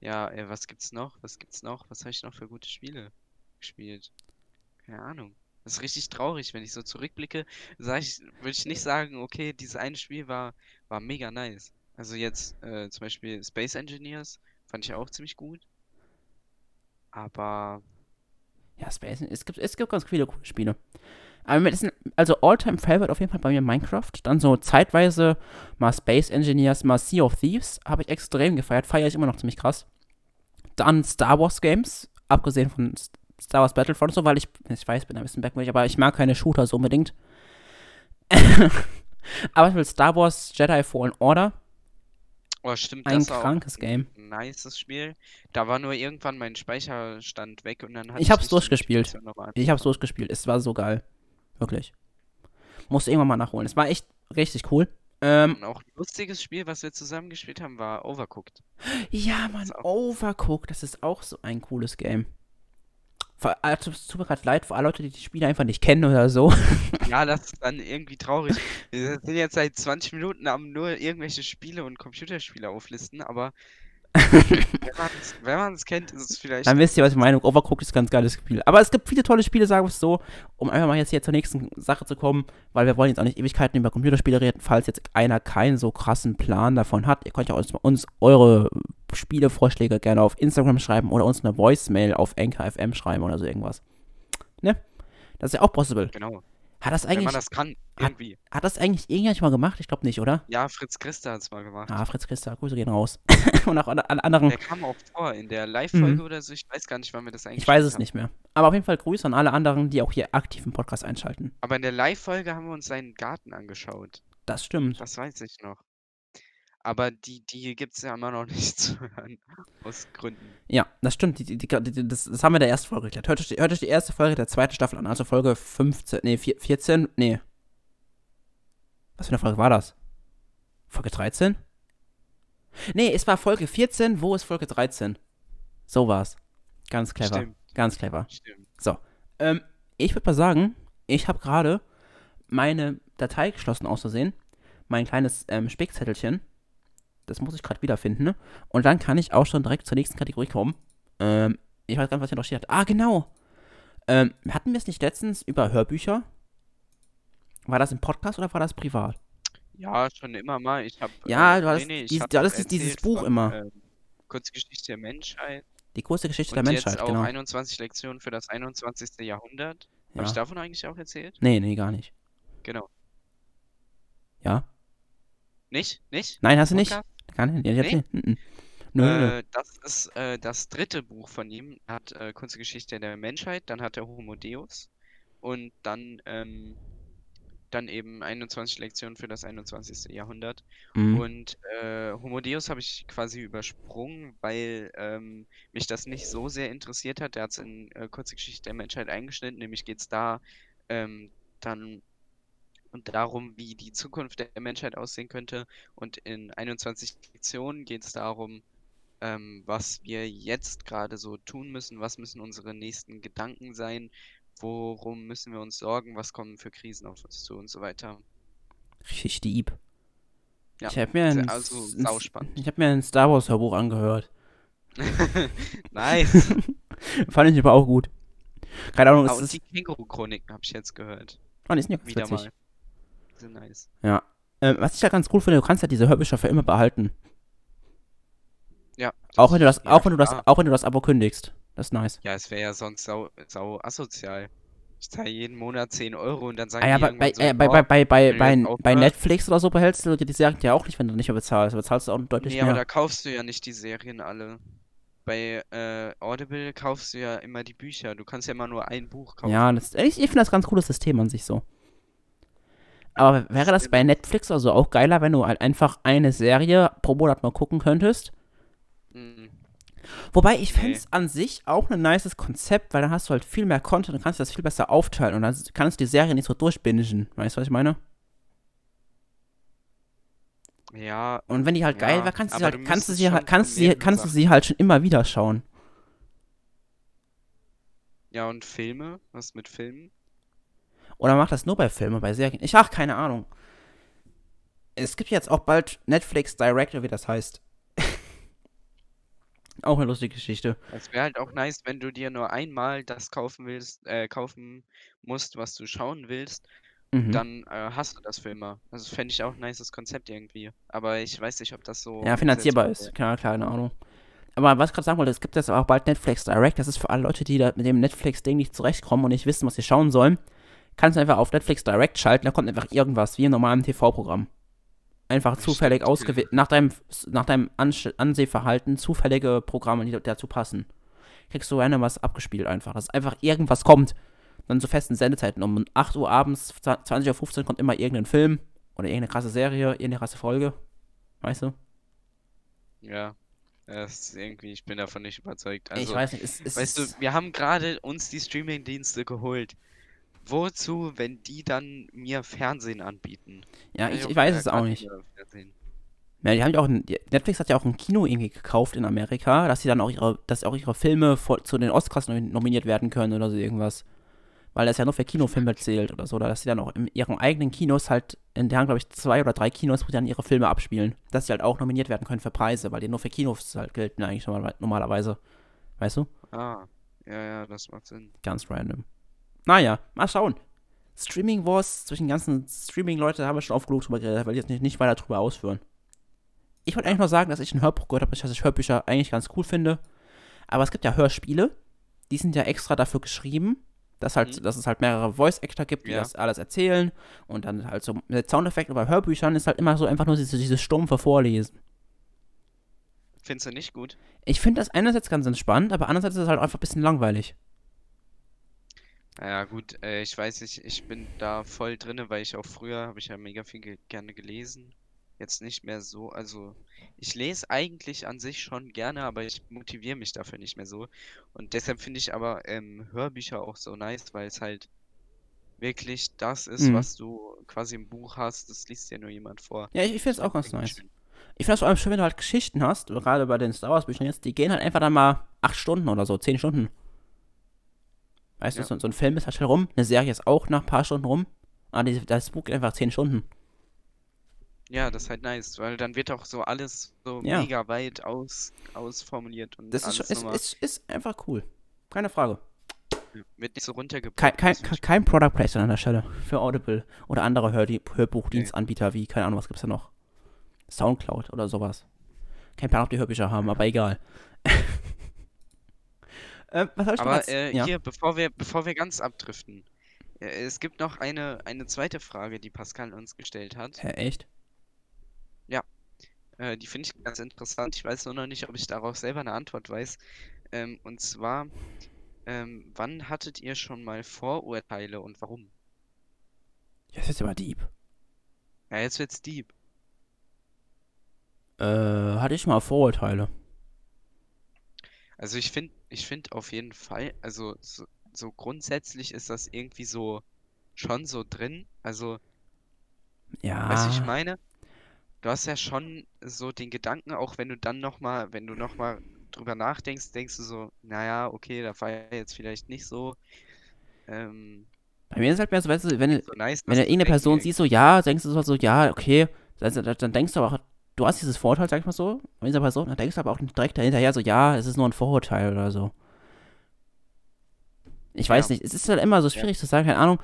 Ja, äh, was gibt's noch? Was gibt's noch? Was habe ich noch für gute Spiele gespielt? Keine Ahnung. Das ist richtig traurig, wenn ich so zurückblicke, sag ich, würde ich nicht sagen, okay, dieses eine Spiel war, war mega nice. Also jetzt äh, zum Beispiel Space Engineers fand ich auch ziemlich gut. Aber Ja, Space. Es gibt, es gibt ganz viele coole Spiele. Also All-Time Favorite auf jeden Fall bei mir Minecraft. Dann so zeitweise mal Space Engineers, mal Sea of Thieves. Habe ich extrem gefeiert. Feiere ich immer noch ziemlich krass. Dann Star Wars Games. Abgesehen von Star Wars Battlefront so, weil ich, ich weiß, bin ein bisschen backwardig, aber ich mag keine Shooter so unbedingt. *laughs* aber ich will Star Wars Jedi Fallen Order. Oh, stimmt, Ein das war auch krankes Game. ein nices Spiel. Da war nur irgendwann mein Speicherstand weg und dann hatte Ich hab's durchgespielt. Ich habe es anzufangen. durchgespielt. Es war so geil. Wirklich. Musste irgendwann mal nachholen. Es war echt richtig cool. Ähm, Und auch ein lustiges Spiel, was wir zusammen gespielt haben, war Overcooked. ja, auch- Overcooked, das ist auch so ein cooles Game. Also, es tut mir gerade leid für alle Leute, die die Spiele einfach nicht kennen oder so. *laughs* Ja, das ist dann irgendwie traurig. Wir sind jetzt seit 20 Minuten am nur irgendwelche Spiele und Computerspiele auflisten, aber *laughs* wenn wenn man's kennt, ist es vielleicht. Dann wisst ihr, was ich meine. Overcooked ist ein ganz geiles Spiel. Aber es gibt viele tolle Spiele, sagen wir es so, um einfach mal jetzt hier zur nächsten Sache zu kommen, weil wir wollen jetzt auch nicht Ewigkeiten über Computerspiele reden, falls jetzt einer keinen so krassen Plan davon hat. Ihr könnt ja uns, uns eure Spielevorschläge gerne auf Instagram schreiben oder uns eine Voicemail auf NKFM schreiben oder so irgendwas. Ne? Das ist ja auch possible. Genau. Hat das Wenn eigentlich, man das kann, irgendwie. hat das eigentlich irgendjemand mal gemacht? Ich glaube nicht, oder? Ja, Fritz Christa hat es mal gemacht. Ah, Fritz Christa, Grüße gehen raus. *laughs* Und auch alle anderen. Der kam auch vor in der Live-Folge Mhm. oder so. Ich weiß gar nicht, wann wir das eigentlich Ich weiß es haben. nicht mehr. Aber auf jeden Fall Grüße an alle anderen, die auch hier aktiv im Podcast einschalten. Aber in der Live-Folge haben wir uns seinen Garten angeschaut. Das stimmt. Das weiß ich noch. Aber die, die gibt es ja immer noch *laughs* nicht zu hören. Aus Gründen. Ja, das stimmt. Die, die, die, das, das haben wir in der ersten Folge geklärt. Hört euch, die, hört euch die erste Folge der zweiten Staffel an, also Folge 15, nee, 14, nee. Was für eine Folge war das? Folge 13? Nee, es war Folge 14, wo ist Folge 13? So war's. Ganz clever. Stimmt. Ganz clever. Stimmt. So. Ähm, ich würde mal sagen, ich habe gerade meine Datei geschlossen aus Versehen. Mein kleines ähm, Spickzettelchen. Das muss ich gerade wiederfinden. Ne? Und dann kann ich auch schon direkt zur nächsten Kategorie kommen. Ähm, ich weiß gar nicht, was hier noch steht. Ah, genau. Ähm, hatten wir es nicht letztens über Hörbücher? War das im Podcast oder war das privat? Ja, schon immer mal. Ich habe. Ja, äh, du hattest ich dies- hab du hattest dieses Buch von, immer. ähm, Kurzgeschichte der Menschheit. Die große Geschichte Und der jetzt Menschheit, auch genau. 21 Lektionen für das 21. Jahrhundert. Habe Ja. ich davon eigentlich auch erzählt? Nee, nee, gar nicht. Genau. Ja? Nicht? Nicht? Nein, hast du? Podcast? Nicht? Ja, ich hab Nee? sie- Mhm. Nö, nö. Äh, das ist äh, das dritte Buch von ihm. Er hat äh, Kunstgeschichte der Menschheit, dann hat er Homo Deus und dann, ähm, dann eben 21 Lektionen für das 21. Jahrhundert. Mhm. Und äh, Homo Deus habe ich quasi übersprungen, weil ähm, mich das nicht so sehr interessiert hat. Er hat es in äh, Kurzgeschichte der Menschheit eingeschnitten, nämlich geht es da ähm, dann und darum, wie die Zukunft der Menschheit aussehen könnte. Und in 21 Lektionen geht es darum, ähm, was wir jetzt gerade so tun müssen, was müssen unsere nächsten Gedanken sein, worum müssen wir uns sorgen, was kommen für Krisen auf uns zu und so weiter. Richtig deep. Ja, ich habe mir, ein, also ich hab mir ein Star Wars Hörbuch angehört. *laughs* *laughs* nice. Fand ich aber auch gut. Keine Ahnung, Ah, es und ist. die Känguru-Chroniken habe ich jetzt gehört. Oh, die sind ja ganz Wieder witzig. mal. Sind nice. Ja. Ähm, was ich da ganz cool finde, du kannst ja diese Hörbücher für immer behalten. Ja. Auch wenn du das, ja, auch wenn du das, klar. auch wenn du das Abo kündigst. Das ist nice. Ja, es wäre ja sonst sau, sau asozial. Ich zahle jeden Monat 10 Euro und dann sagen Ah, ja, die bei, so, äh, bei, "Oh, bei, bei, bei, bei, bei aufhörst." Netflix oder so behältst du die Serien ja auch nicht, wenn du nicht mehr bezahlst. Da bezahlst du auch deutlich Nee, aber mehr. da kaufst du ja nicht die Serien alle. Bei äh, Audible kaufst du ja immer die Bücher. Du kannst ja immer nur ein Buch kaufen. Ja, das, ich, ich finde das ganz cooles System an sich so. Aber wäre das bei Netflix also auch geiler, wenn du halt einfach eine Serie pro Monat mal gucken könntest? Mhm. Wobei ich fände Nee. es an sich auch ein nices Konzept, weil dann hast du halt viel mehr Content und kannst das viel besser aufteilen und dann kannst du die Serie nicht so durchbingen. Weißt du, was ich meine? Ja, Und wenn die halt geil Ja, war, kannst du sie halt, du kannst du sie halt, kannst sie, kannst du sie halt schon immer wieder schauen. ja, und Filme? Was mit Filmen? Oder macht das nur bei Filmen, bei Serien? Ich ach, keine Ahnung. Es gibt jetzt auch bald Netflix Direct, oder wie das heißt. *laughs* auch eine lustige Geschichte. Es wäre halt auch nice, wenn du dir nur einmal das kaufen willst, äh, kaufen musst, was du schauen willst, Mhm. dann äh, hast du das für immer. Also fände ich auch ein nices Konzept irgendwie. Aber ich weiß nicht, ob das so ja, finanzierbar umsetzbar ist. Klar, keine Ahnung. Aber was ich gerade sagen wollte, es gibt jetzt auch bald Netflix Direct. Das ist für alle Leute, die da mit dem Netflix-Ding nicht zurechtkommen und nicht wissen, was sie schauen sollen. Kannst du einfach auf Netflix Direct schalten, da kommt einfach irgendwas, wie im normalen TV-Programm. Einfach zufällig ausgewählt, nach deinem, nach deinem Ansehverhalten zufällige Programme, die dazu passen. Kriegst du random was abgespielt einfach. Dass einfach irgendwas kommt. Dann zu festen Sendezeiten. Um 8 Uhr abends, 20.15 Uhr kommt immer irgendein Film oder irgendeine krasse Serie, irgendeine krasse Folge. Weißt du? Ja, das ist irgendwie, ich bin davon nicht überzeugt. ich Also, weiß nicht, es, es weißt du, wir haben gerade uns die Streaming-Dienste geholt. Wozu, wenn die dann mir Fernsehen anbieten? ja, ich, ich weiß es auch nicht. Ja, die haben ja auch ein, Netflix hat ja auch ein Kino irgendwie gekauft in Amerika, dass sie dann auch ihre, dass auch ihre Filme vor, zu den Oscars nom- nominiert werden können oder so irgendwas. Weil das ja nur für Kinofilme zählt oder so, oder dass sie dann auch in ihren eigenen Kinos halt, in der haben glaube ich zwei oder drei Kinos, wo sie dann ihre Filme abspielen, dass sie halt auch nominiert werden können für Preise, weil die nur für Kinos halt gelten eigentlich normal- normalerweise. Weißt du? Ah, ja, ja, das macht Sinn. Ganz random. Naja, mal schauen. Streaming Wars zwischen den ganzen Streaming-Leute haben wir schon oft genug drüber geredet, weil ich jetzt nicht, nicht weiter drüber ausführen. Ich wollte eigentlich nur sagen, dass ich ein Hörbuch gehört habe, dass ich Hörbücher eigentlich ganz cool finde. Aber es gibt ja Hörspiele, die sind ja extra dafür geschrieben, dass, halt, Mhm. dass es halt mehrere Voice-Actor gibt, die Ja. das alles erzählen. Und dann halt so mit Soundeffekten. Bei Hörbüchern ist halt immer so einfach nur dieses, dieses stumpfe Vorlesen. Findest du nicht gut? Ich finde das einerseits ganz entspannt, aber andererseits ist es halt einfach ein bisschen langweilig. Naja, gut, äh, ich weiß nicht, ich bin da voll drinne, weil ich auch früher habe ich ja mega viel ge gerne gelesen. jetzt nicht mehr so, also ich lese eigentlich an sich schon gerne, aber ich motiviere mich dafür nicht mehr so. Und deshalb finde ich aber ähm, Hörbücher auch so nice, weil es halt wirklich das ist, Mhm. was du quasi im Buch hast, das liest dir nur jemand vor. Ja, ich, ich finde es auch ganz nice. schön. Ich finde es vor allem schön, wenn du halt Geschichten hast, gerade bei den Star Wars Büchern jetzt, die gehen halt einfach dann mal acht Stunden oder so, zehn Stunden. Weißt Ja. du, so, so ein Film ist halt schnell rum, eine Serie ist auch nach ein paar Stunden rum, aber die, das Buch geht einfach zehn Stunden. Ja, das ist halt nice, weil dann wird auch so alles so Ja. mega weit aus, ausformuliert und Das ist, ist, ist, ist einfach cool. Keine Frage. wird nicht so runtergebrochen. Kein, kein, ich kein Product Placement an der Stelle für Audible oder andere Hör Hörbuchdienstanbieter wie, keine Ahnung, was gibt's da noch? Soundcloud oder sowas. Kein Plan, ob die Hörbücher haben, aber egal. *laughs* äh, was soll ich Aber äh, ja. hier, bevor wir, bevor wir ganz abdriften, äh, es gibt noch eine, eine zweite Frage, die Pascal uns gestellt hat. Hä, echt? Äh, die finde ich ganz interessant. Ich weiß nur noch nicht, ob ich darauf selber eine Antwort weiß. Ähm, und zwar, ähm, wann hattet ihr schon mal Vorurteile und warum? Ja, Das ist aber deep. Ja, jetzt wird's deep. Äh, hatte ich mal Vorurteile. Also ich finde, ich finde auf jeden Fall, also so, so grundsätzlich ist das irgendwie so schon so drin. Also, Ja. du, ich meine, du hast ja schon so den Gedanken, auch wenn du dann nochmal, wenn du nochmal drüber nachdenkst, denkst du so, naja, okay, da war ja jetzt vielleicht nicht so, ähm, Bei mir ist halt mehr so, weißt du, wenn, du- so nice, wenn du irgendeine Person siehst, so ja, denkst du so, ja, okay, dann, dann denkst du aber auch, du hast dieses Vorurteil, sag ich mal so, von dieser Person, dann denkst du aber auch direkt dahinterher so, ja, es ist nur ein Vorurteil oder so. Ich weiß Ja. nicht, es ist halt immer so schwierig zu sagen, keine Ahnung,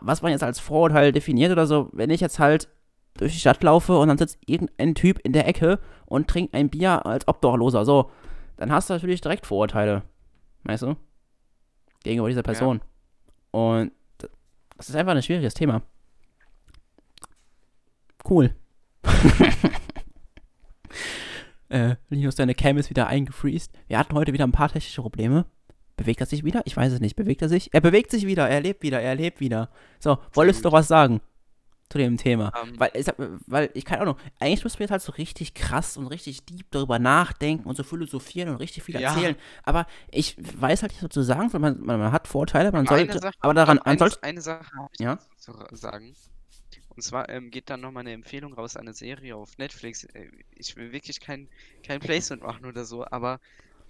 was man jetzt als Vorurteil definiert oder so, wenn ich jetzt halt durch die Stadt laufe und dann sitzt irgendein Typ in der Ecke und trinkt ein Bier als Obdachloser, so, dann hast du natürlich direkt Vorurteile, weißt du, gegenüber dieser Person. Und das ist einfach ein schwieriges Thema. Cool. *laughs* äh, Linus, deine Cam ist wieder eingefreezed. Wir hatten heute wieder ein paar technische Probleme. Bewegt er sich wieder? Ich weiß es nicht. Bewegt er sich? Er bewegt sich wieder. Er lebt wieder. Er lebt wieder. So, wolltest du doch was sagen zu dem Thema? Ähm, Weil, ich weil ich keine Ahnung, eigentlich müssen wir jetzt halt so richtig krass und richtig deep darüber nachdenken und so philosophieren und richtig viel Ja. erzählen. Aber ich weiß halt nicht, was zu sagen. Man, man, man hat Vorteile, man Eine sollte. Sache, aber daran, doch, man eine, sollte. eine Sache habe ich Ja? zu sagen. Und zwar ähm, geht dann nochmal eine Empfehlung raus, eine Serie auf Netflix. Äh, Ich will wirklich kein, kein Placement machen oder so, aber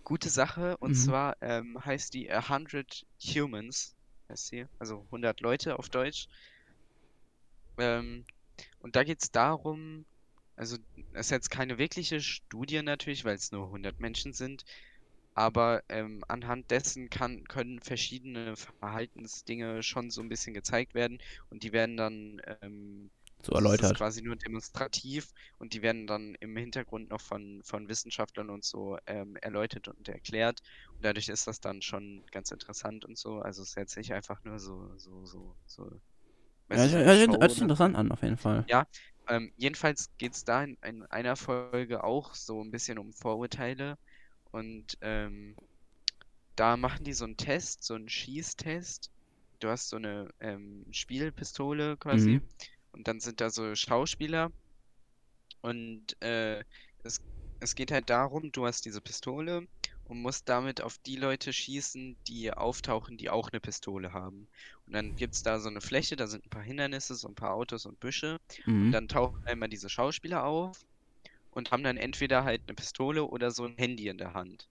gute Sache. Und Mhm. zwar ähm, heißt die 100 Humans, heißt sie, also 100 Leute auf Deutsch. Ähm, und da geht es darum, also es ist jetzt keine wirkliche Studie natürlich, weil es nur 100 Menschen sind, aber ähm, anhand dessen kann, können verschiedene Verhaltensdinge schon so ein bisschen gezeigt werden und die werden dann ähm, So also es ist erläutert. quasi nur demonstrativ und die werden dann im Hintergrund noch von, von Wissenschaftlern und so ähm, erläutert und erklärt und dadurch ist das dann schon ganz interessant und so. Also es ist jetzt nicht einfach nur so, so, so, so. Ja, weißt hört sich- hört interessant an, auf jeden Fall. ähm, jedenfalls geht es da in, in einer Folge auch so ein bisschen um Vorurteile. Und ähm, da machen die so einen Test, so einen Schießtest. Du hast so eine ähm, Spielpistole quasi. Mhm. Und dann sind da so Schauspieler. Und äh, es, es geht halt darum, du hast diese Pistole und musst damit auf die Leute schießen, die auftauchen, die auch eine Pistole haben. Und dann gibt es da so eine Fläche, da sind ein paar Hindernisse, so ein paar Autos und Büsche. Und Mhm. dann tauchen einmal diese Schauspieler auf und haben dann entweder halt eine Pistole oder so ein Handy in der Hand.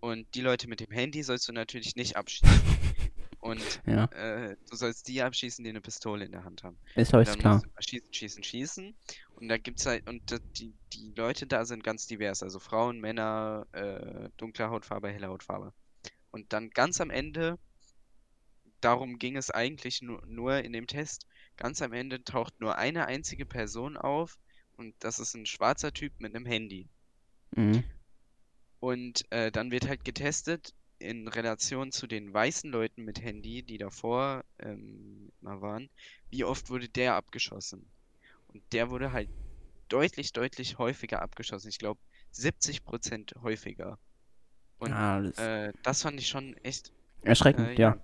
Und die Leute mit dem Handy sollst du natürlich nicht abschießen. *laughs* Und Ja, äh, du sollst die abschießen, die eine Pistole in der Hand haben. ist dann klar. schießen, schießen, schießen. Und da gibt's halt, und die, die Leute da sind ganz divers. Also Frauen, Männer, äh, dunkle Hautfarbe, helle Hautfarbe. Und dann ganz am Ende, darum ging es eigentlich nur, nur in dem Test, ganz am Ende taucht nur eine einzige Person auf und das ist ein schwarzer Typ mit einem Handy. Mhm. Und äh, dann wird halt getestet in Relation zu den weißen Leuten mit Handy, die davor ähm, mal waren, wie oft wurde der abgeschossen. Und der wurde halt deutlich, deutlich häufiger abgeschossen. Ich glaube 70% häufiger. Und Ja, das äh, das fand ich schon echt erschreckend, äh, ja.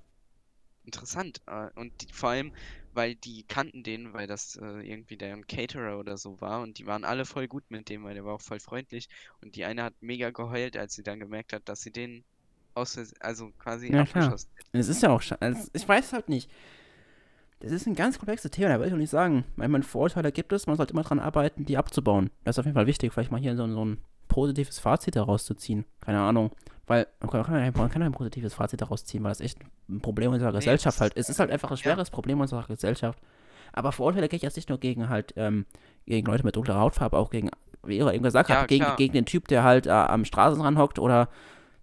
interessant. Äh, und die, vor allem, weil die kannten den, weil das äh, irgendwie deren Caterer oder so war und die waren alle voll gut mit dem, weil der war auch voll freundlich und die eine hat mega geheult, als sie dann gemerkt hat, dass sie den aus, also quasi Ja, klar. abgeschossen hat. Es ist ja auch also Ich weiß halt nicht. Das ist ein ganz komplexes Thema, da will ich auch nicht sagen. Weil man Vorurteile gibt es, man sollte immer dran arbeiten, die abzubauen. Das ist auf jeden Fall wichtig, vielleicht mal hier so, so ein positives Fazit daraus zu ziehen. Keine Ahnung. Weil man kann, man kann kein positives Fazit daraus ziehen, weil das echt ein Problem unserer Nee, Gesellschaft halt ist-. Es ist halt einfach ein schweres Problem unserer Gesellschaft. Aber Vorurteile gehe ich jetzt nicht nur gegen halt, ähm, gegen Leute mit dunkler Hautfarbe, auch gegen, wie ihr eben gesagt Ja, habt, gegen, gegen den Typ, der halt äh, am Straßenrand hockt oder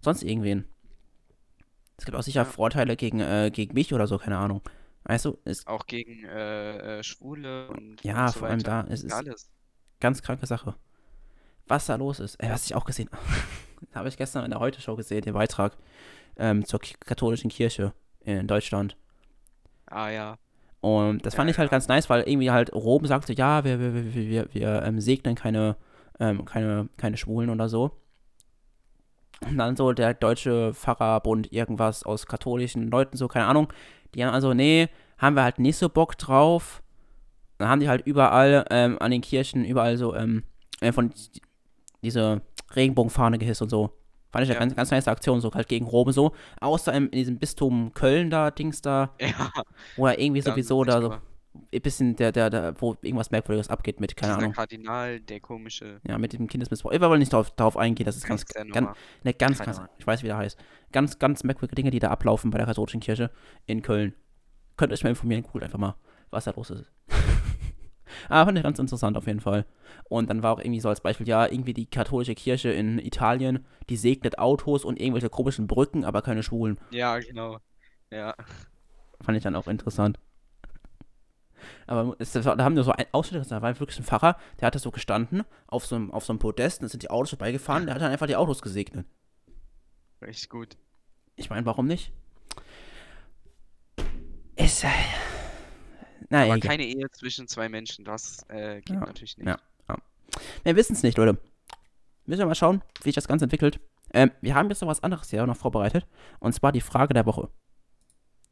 sonst irgendwen. Es gibt auch sicher Ja. Vorteile gegen, äh, gegen mich oder so, keine Ahnung. Weißt du, ist Auch gegen äh, äh, Schwule und, Ja, und so vor allem weiter. da, es ist- alles. ganz kranke Sache. Was da los ist, äh, was ich auch gesehen habe ich gestern in der Heute-Show gesehen, den Beitrag ähm, zur katholischen Kirche in Deutschland. Ah ja. Und das fand Ja, ich halt ganz nice, weil irgendwie halt Rom sagte, ja, wir, wir, wir, wir, wir ähm, segnen keine, ähm, keine, keine Schwulen oder so. Und dann so der deutsche Pfarrerbund irgendwas aus katholischen Leuten, so, keine Ahnung. Die haben also, nee, haben wir halt nicht so Bock drauf. Dann haben die halt überall ähm, an den Kirchen, überall so, ähm, äh, von diese Regenbogenfahne gehisst und so. Fand ich ja Ja. ganz, ganz nice Aktion, so halt gegen Rom so. Außer im, in diesem Bistum Köln da, Dings da, *laughs* Ja. wo er irgendwie dann sowieso da so ein bisschen der, der, der, wo irgendwas Merkwürdiges abgeht mit, keine Ahnung. Kardinal, der komische. Ja, mit dem Kindesmissbrauch. Ich will nicht darauf, darauf eingehen, das ist ganz, der ganz, Nummer. ne, ganz, ganz, ich weiß, wie der heißt. Ganz, ganz merkwürdige Dinge, die da ablaufen bei der katholischen Kirche in Köln. Könnt ihr euch mal informieren, googelt einfach mal, was da los ist. Aber fand ich ganz interessant auf jeden Fall. Und dann war auch irgendwie so als Beispiel, ja, irgendwie die katholische Kirche in Italien, die segnet Autos und irgendwelche komischen Brücken, aber keine Schwulen. Ja, genau. Ja. Fand ich dann auch interessant. Aber es, da haben wir so ein Ausschnitt, da war wirklich ein Pfarrer, der hatte so gestanden auf so einem, auf so einem Podest, und da sind die Autos vorbeigefahren, der hat dann einfach die Autos gesegnet. Richtig gut. Ich meine, warum nicht? Ist. Äh, na, Aber egal. keine Ehe zwischen zwei Menschen, das äh, geht Ja, natürlich nicht. ja. Wir wissen es nicht, Leute. Müssen wir mal schauen, wie sich das Ganze entwickelt. Ähm, wir haben jetzt noch was anderes hier noch vorbereitet. Und zwar die Frage der Woche.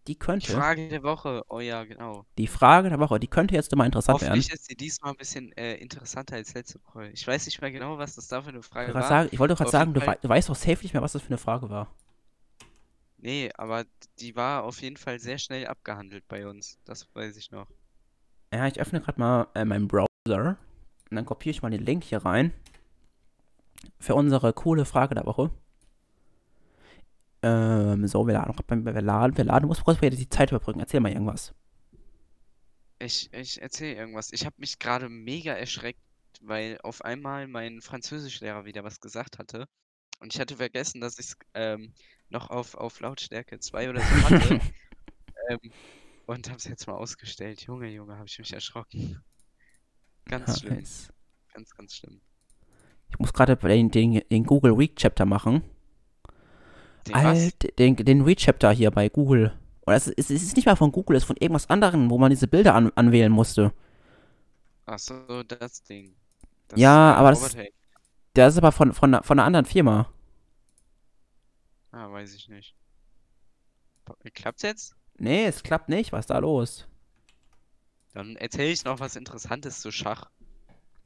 Die Die könnte, Frage der Woche, oh ja, genau. die Frage der Woche, die könnte jetzt immer interessant werden. Hoffentlich ist sie diesmal ein bisschen äh, interessanter als letzte Woche. Ich weiß nicht mehr genau, was das da für eine Ich, Frage grad war. sagen, ich wollte gerade sagen, du, wei du weißt doch safe nicht mehr, was das für eine Frage war. Nee, aber die war auf jeden Fall sehr schnell abgehandelt bei uns. Das weiß ich noch. Ja, ich öffne gerade mal äh, meinen Browser und dann kopiere ich mal den Link hier rein für unsere coole Frage der Woche. Ähm, so, wir laden, wir laden, wir laden, muss kurz die Zeit überbrücken. Erzähl mal irgendwas. Ich, ich erzähle irgendwas. Ich habe mich gerade mega erschreckt, weil auf einmal mein Französischlehrer wieder was gesagt hatte. Und ich hatte vergessen, dass ich es ähm, noch auf, auf Lautstärke 2 oder so hatte. *laughs* ähm, und habe es jetzt mal ausgestellt. Junge, Junge, habe ich mich erschrocken. Ganz schlimm. Nice. Ganz, ganz schlimm. Ich muss gerade den, den, den Google Week Chapter machen. Den was? Alt, den, den Week Chapter hier bei Google. Oder es, ist- es ist nicht mal von Google, es ist von irgendwas anderem, wo man diese Bilder an, anwählen musste. Ach so, das Ding. Das Ja, aber das-. Der ist aber von, von, von einer anderen Firma. Ah, weiß ich nicht. Klappt's jetzt? Nee, es klappt nicht. Was ist da los? Dann erzähle ich noch was Interessantes zu Schach.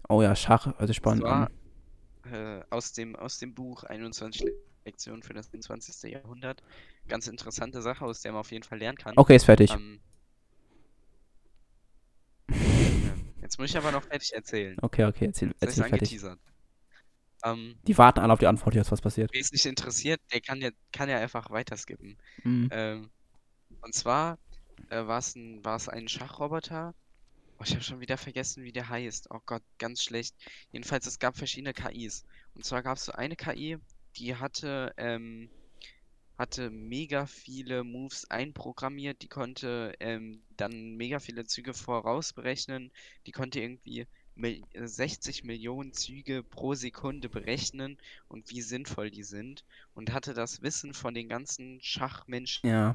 Oh ja, Schach, also spannend. zwar-. Äh, aus dem, aus dem Buch 21 Lektionen für das 21. Jahrhundert. Ganz interessante Sache, aus der man auf jeden Fall lernen kann. Okay, ist fertig. Ähm, *laughs* jetzt muss ich aber noch fertig erzählen. Okay, okay, erzähl, erzähl fertig. angeteasert. Ähm, Die warten alle auf die Antwort jetzt, was passiert. wer es nicht interessiert, der kann ja, kann ja einfach weiterskippen. Mhm. Ähm, und zwar äh, war es ein, ein Schachroboter. Oh, ich habe schon wieder vergessen, wie der heißt. Oh Gott, ganz schlecht. Jedenfalls, es gab verschiedene KIs. Und zwar gab es so eine KI, die hatte, ähm, hatte mega viele Moves einprogrammiert. Die konnte ähm, dann mega viele Züge vorausberechnen. Die konnte irgendwie 60 Millionen Züge pro Sekunde berechnen und wie sinnvoll die sind. Und hatte das Wissen von den ganzen Schachmenschen Ja.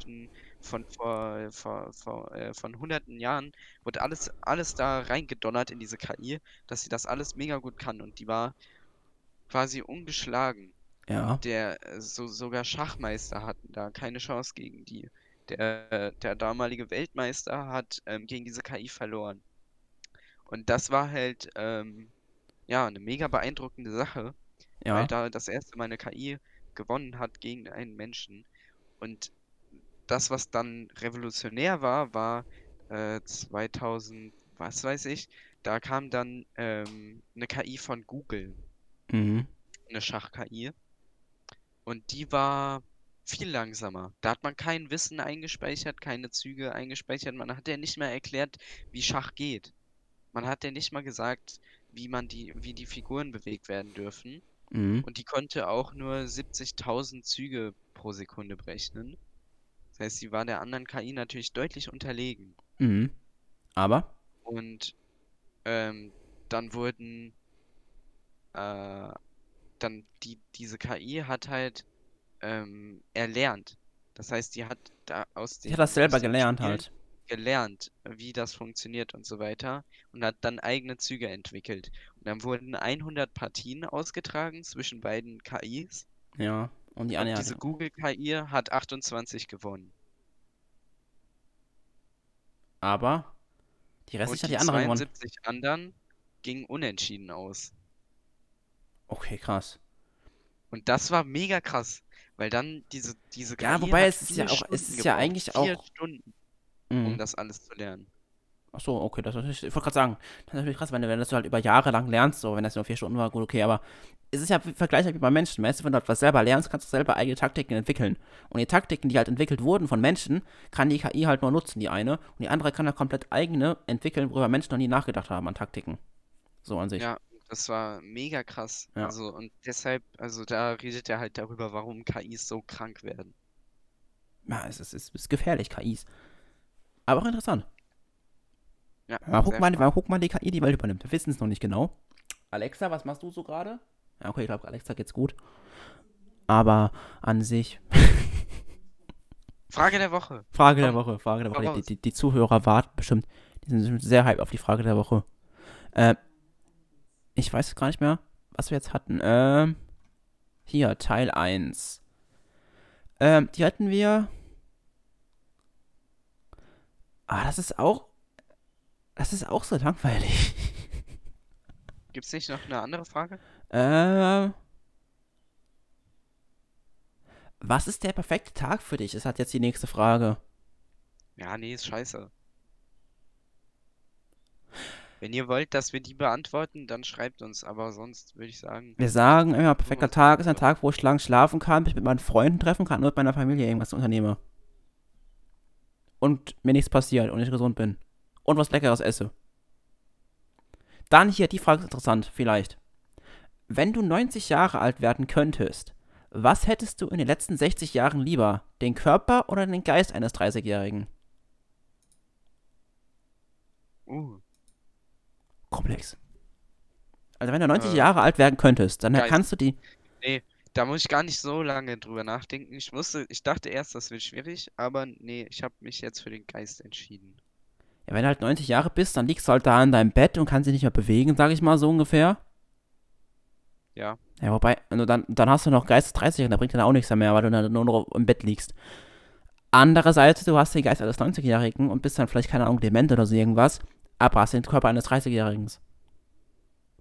von vor, vor, vor äh, von hunderten Jahren wurde alles, alles da reingedonnert in diese KI, dass sie das alles mega gut kann und die war quasi ungeschlagen. Ja. Der äh, so, sogar Schachmeister hatten da keine Chance gegen die. der, der damalige Weltmeister, hat ähm, gegen diese KI verloren. Und das war halt, ähm, ja, eine mega beeindruckende Sache, Ja. weil da das erste Mal eine KI gewonnen hat gegen einen Menschen. Und das, was dann revolutionär war, war äh, 2000, was weiß ich, da kam dann ähm, eine KI von Google, Mhm. eine Schach-KI. Und die war viel langsamer. Da hat man kein Wissen eingespeichert, keine Züge eingespeichert. Man hat ja nicht mehr erklärt, wie Schach geht. Man hat ja nicht mal gesagt, wie man die, wie die Figuren bewegt werden dürfen. Mhm. Und die konnte auch nur 70.000 Züge pro Sekunde berechnen. Das heißt, sie war der anderen KI natürlich deutlich unterlegen. Mhm. Aber? Und ähm, dann wurden äh, dann die, diese KI hat halt ähm, erlernt. Das heißt, die hat da aus den, hat das selber gelernt Spielen halt. Gelernt, wie das funktioniert und so weiter und hat dann eigene Züge entwickelt. Und dann wurden 100 Partien ausgetragen zwischen beiden KIs Ja. Und die und eine diese hat. Google-KI hat 28 gewonnen. Aber die restlich Und hat die die andere gewonnen. 72 anderen gingen unentschieden aus. Okay, krass. Und das war mega krass, weil dann diese, diese Ja, KI wobei hat es ist ja auch- es ist ja gebraucht. eigentlich auch- Stunden, um Mhm. das alles zu lernen. Ach so, okay, das ist natürlich, ich wollte gerade sagen, das ist natürlich krass, wenn du, wenn das du halt über Jahre lang lernst, so, wenn das nur vier Stunden war, gut, okay, aber es ist ja vergleichbar wie bei Menschen, weißt du, wenn du etwas selber lernst, kannst du selber eigene Taktiken entwickeln. Und die Taktiken, die halt entwickelt wurden von Menschen, kann die KI halt nur nutzen, die eine, und die andere kann halt komplett eigene entwickeln, worüber Menschen noch nie nachgedacht haben an Taktiken. So an sich. Ja, das war mega krass. Ja. Also, und deshalb, also da redet er halt darüber, warum KIs so krank werden. Ja, es ist, es ist gefährlich, KIs. Aber auch interessant. Ja, Mal gucken, mal, mal gucken, mal die KI die Welt übernimmt. Wir wissen es noch nicht genau. Alexa, was machst du so gerade? Ja, okay, ich glaube, Alexa geht's gut. Aber an sich. Frage der Woche. Frage der Woche, Frage der Woche. Die, die, die Zuhörer warten bestimmt. Die sind sehr hype auf die Frage der Woche. Äh, ich weiß gar nicht mehr, was wir jetzt hatten. Ähm, hier, Teil 1. Ähm, die hatten wir. Ah, das ist auch. Das ist auch so langweilig. *laughs* Gibt's nicht noch eine andere Frage? Ähm. Was ist der perfekte Tag für dich? Ist halt jetzt die nächste Frage. Ja, nee, ist scheiße. Wenn ihr wollt, dass wir die beantworten, dann schreibt uns. Aber sonst würde ich sagen, Wir sagen immer, perfekter Tag ist ein. Tag, wo ich lang schlafen kann, mich mit meinen Freunden treffen kann und mit meiner Familie irgendwas unternehme. Und mir nichts passiert und ich gesund bin. Und was Leckeres esse. Dann hier, die Frage ist interessant, vielleicht. Wenn du 90 Jahre alt werden könntest, was hättest du in den letzten 60 Jahren lieber? Den Körper oder den Geist eines 30-Jährigen? uh, Komplex. Also wenn du 90 Äh, Jahre alt werden könntest, dann Geist. kannst du die. Da muss ich gar nicht so lange drüber nachdenken. Ich wusste, ich dachte erst, das wird schwierig, aber nee, ich habe mich jetzt für den Geist entschieden. Ja, wenn du halt 90 Jahre bist, dann liegst du halt da in deinem Bett und kannst dich nicht mehr bewegen, sag ich mal so ungefähr. Ja. Ja, wobei, dann, dann hast du noch Geist des 30 und da bringt dir dann auch nichts mehr, weil du dann nur noch im Bett liegst. Andererseits, du hast den Geist eines 90-Jährigen und bist dann vielleicht, keine Ahnung, dement oder so irgendwas, aber hast den Körper eines 30-Jährigen.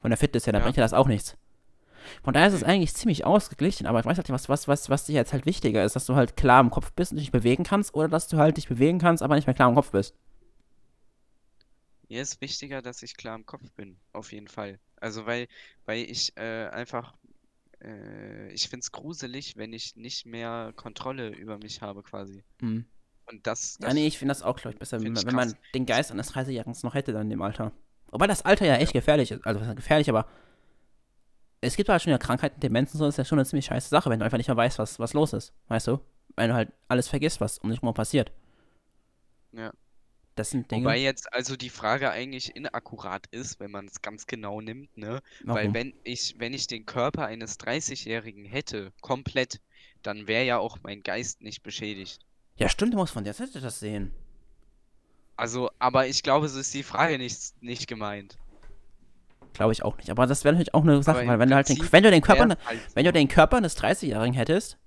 Von der Fitness her, dann Ja. bringt dir das auch nichts. Von daher ist es eigentlich ziemlich ausgeglichen, aber ich weiß halt nicht, was, was, was, was dir jetzt halt wichtiger ist, dass du halt klar im Kopf bist und dich bewegen kannst oder dass du halt dich bewegen kannst, aber nicht mehr klar im Kopf bist. Mir ist wichtiger, dass ich klar im Kopf bin, auf jeden Fall. Also weil, weil ich äh, einfach, äh, ich find's gruselig, wenn ich nicht mehr Kontrolle über mich habe quasi. Mhm. Und das, Ja, das nee, ich finde das auch, glaube ich, besser, wenn, wenn man den Geist eines 30-Jährigen noch hätte dann in dem Alter. Wobei das Alter ja echt gefährlich ist. Also, gefährlich, aber es gibt halt schon ja Krankheiten, Demenzen, so ist ja schon eine ziemlich scheiße Sache, wenn du einfach nicht mehr weißt, was, was los ist. Weißt du? Wenn du halt alles vergisst, was um dich herum passiert. Ja. Das sind Dinge. Wobei jetzt also die Frage eigentlich inakkurat ist, wenn man es ganz genau nimmt, ne? Weil warum? wenn ich, wenn ich den Körper eines 30-Jährigen hätte, komplett, dann wäre ja auch mein Geist nicht beschädigt. Ja, stimmt, du musst von der Seite das sehen. Also, aber ich glaube, so ist die Frage nicht, nicht gemeint. Glaube ich auch nicht. Aber das wäre natürlich auch eine Sache, weil wenn du halt den, wenn du den Körper, wär's halt wenn du den Körper eines 30-Jährigen hättest,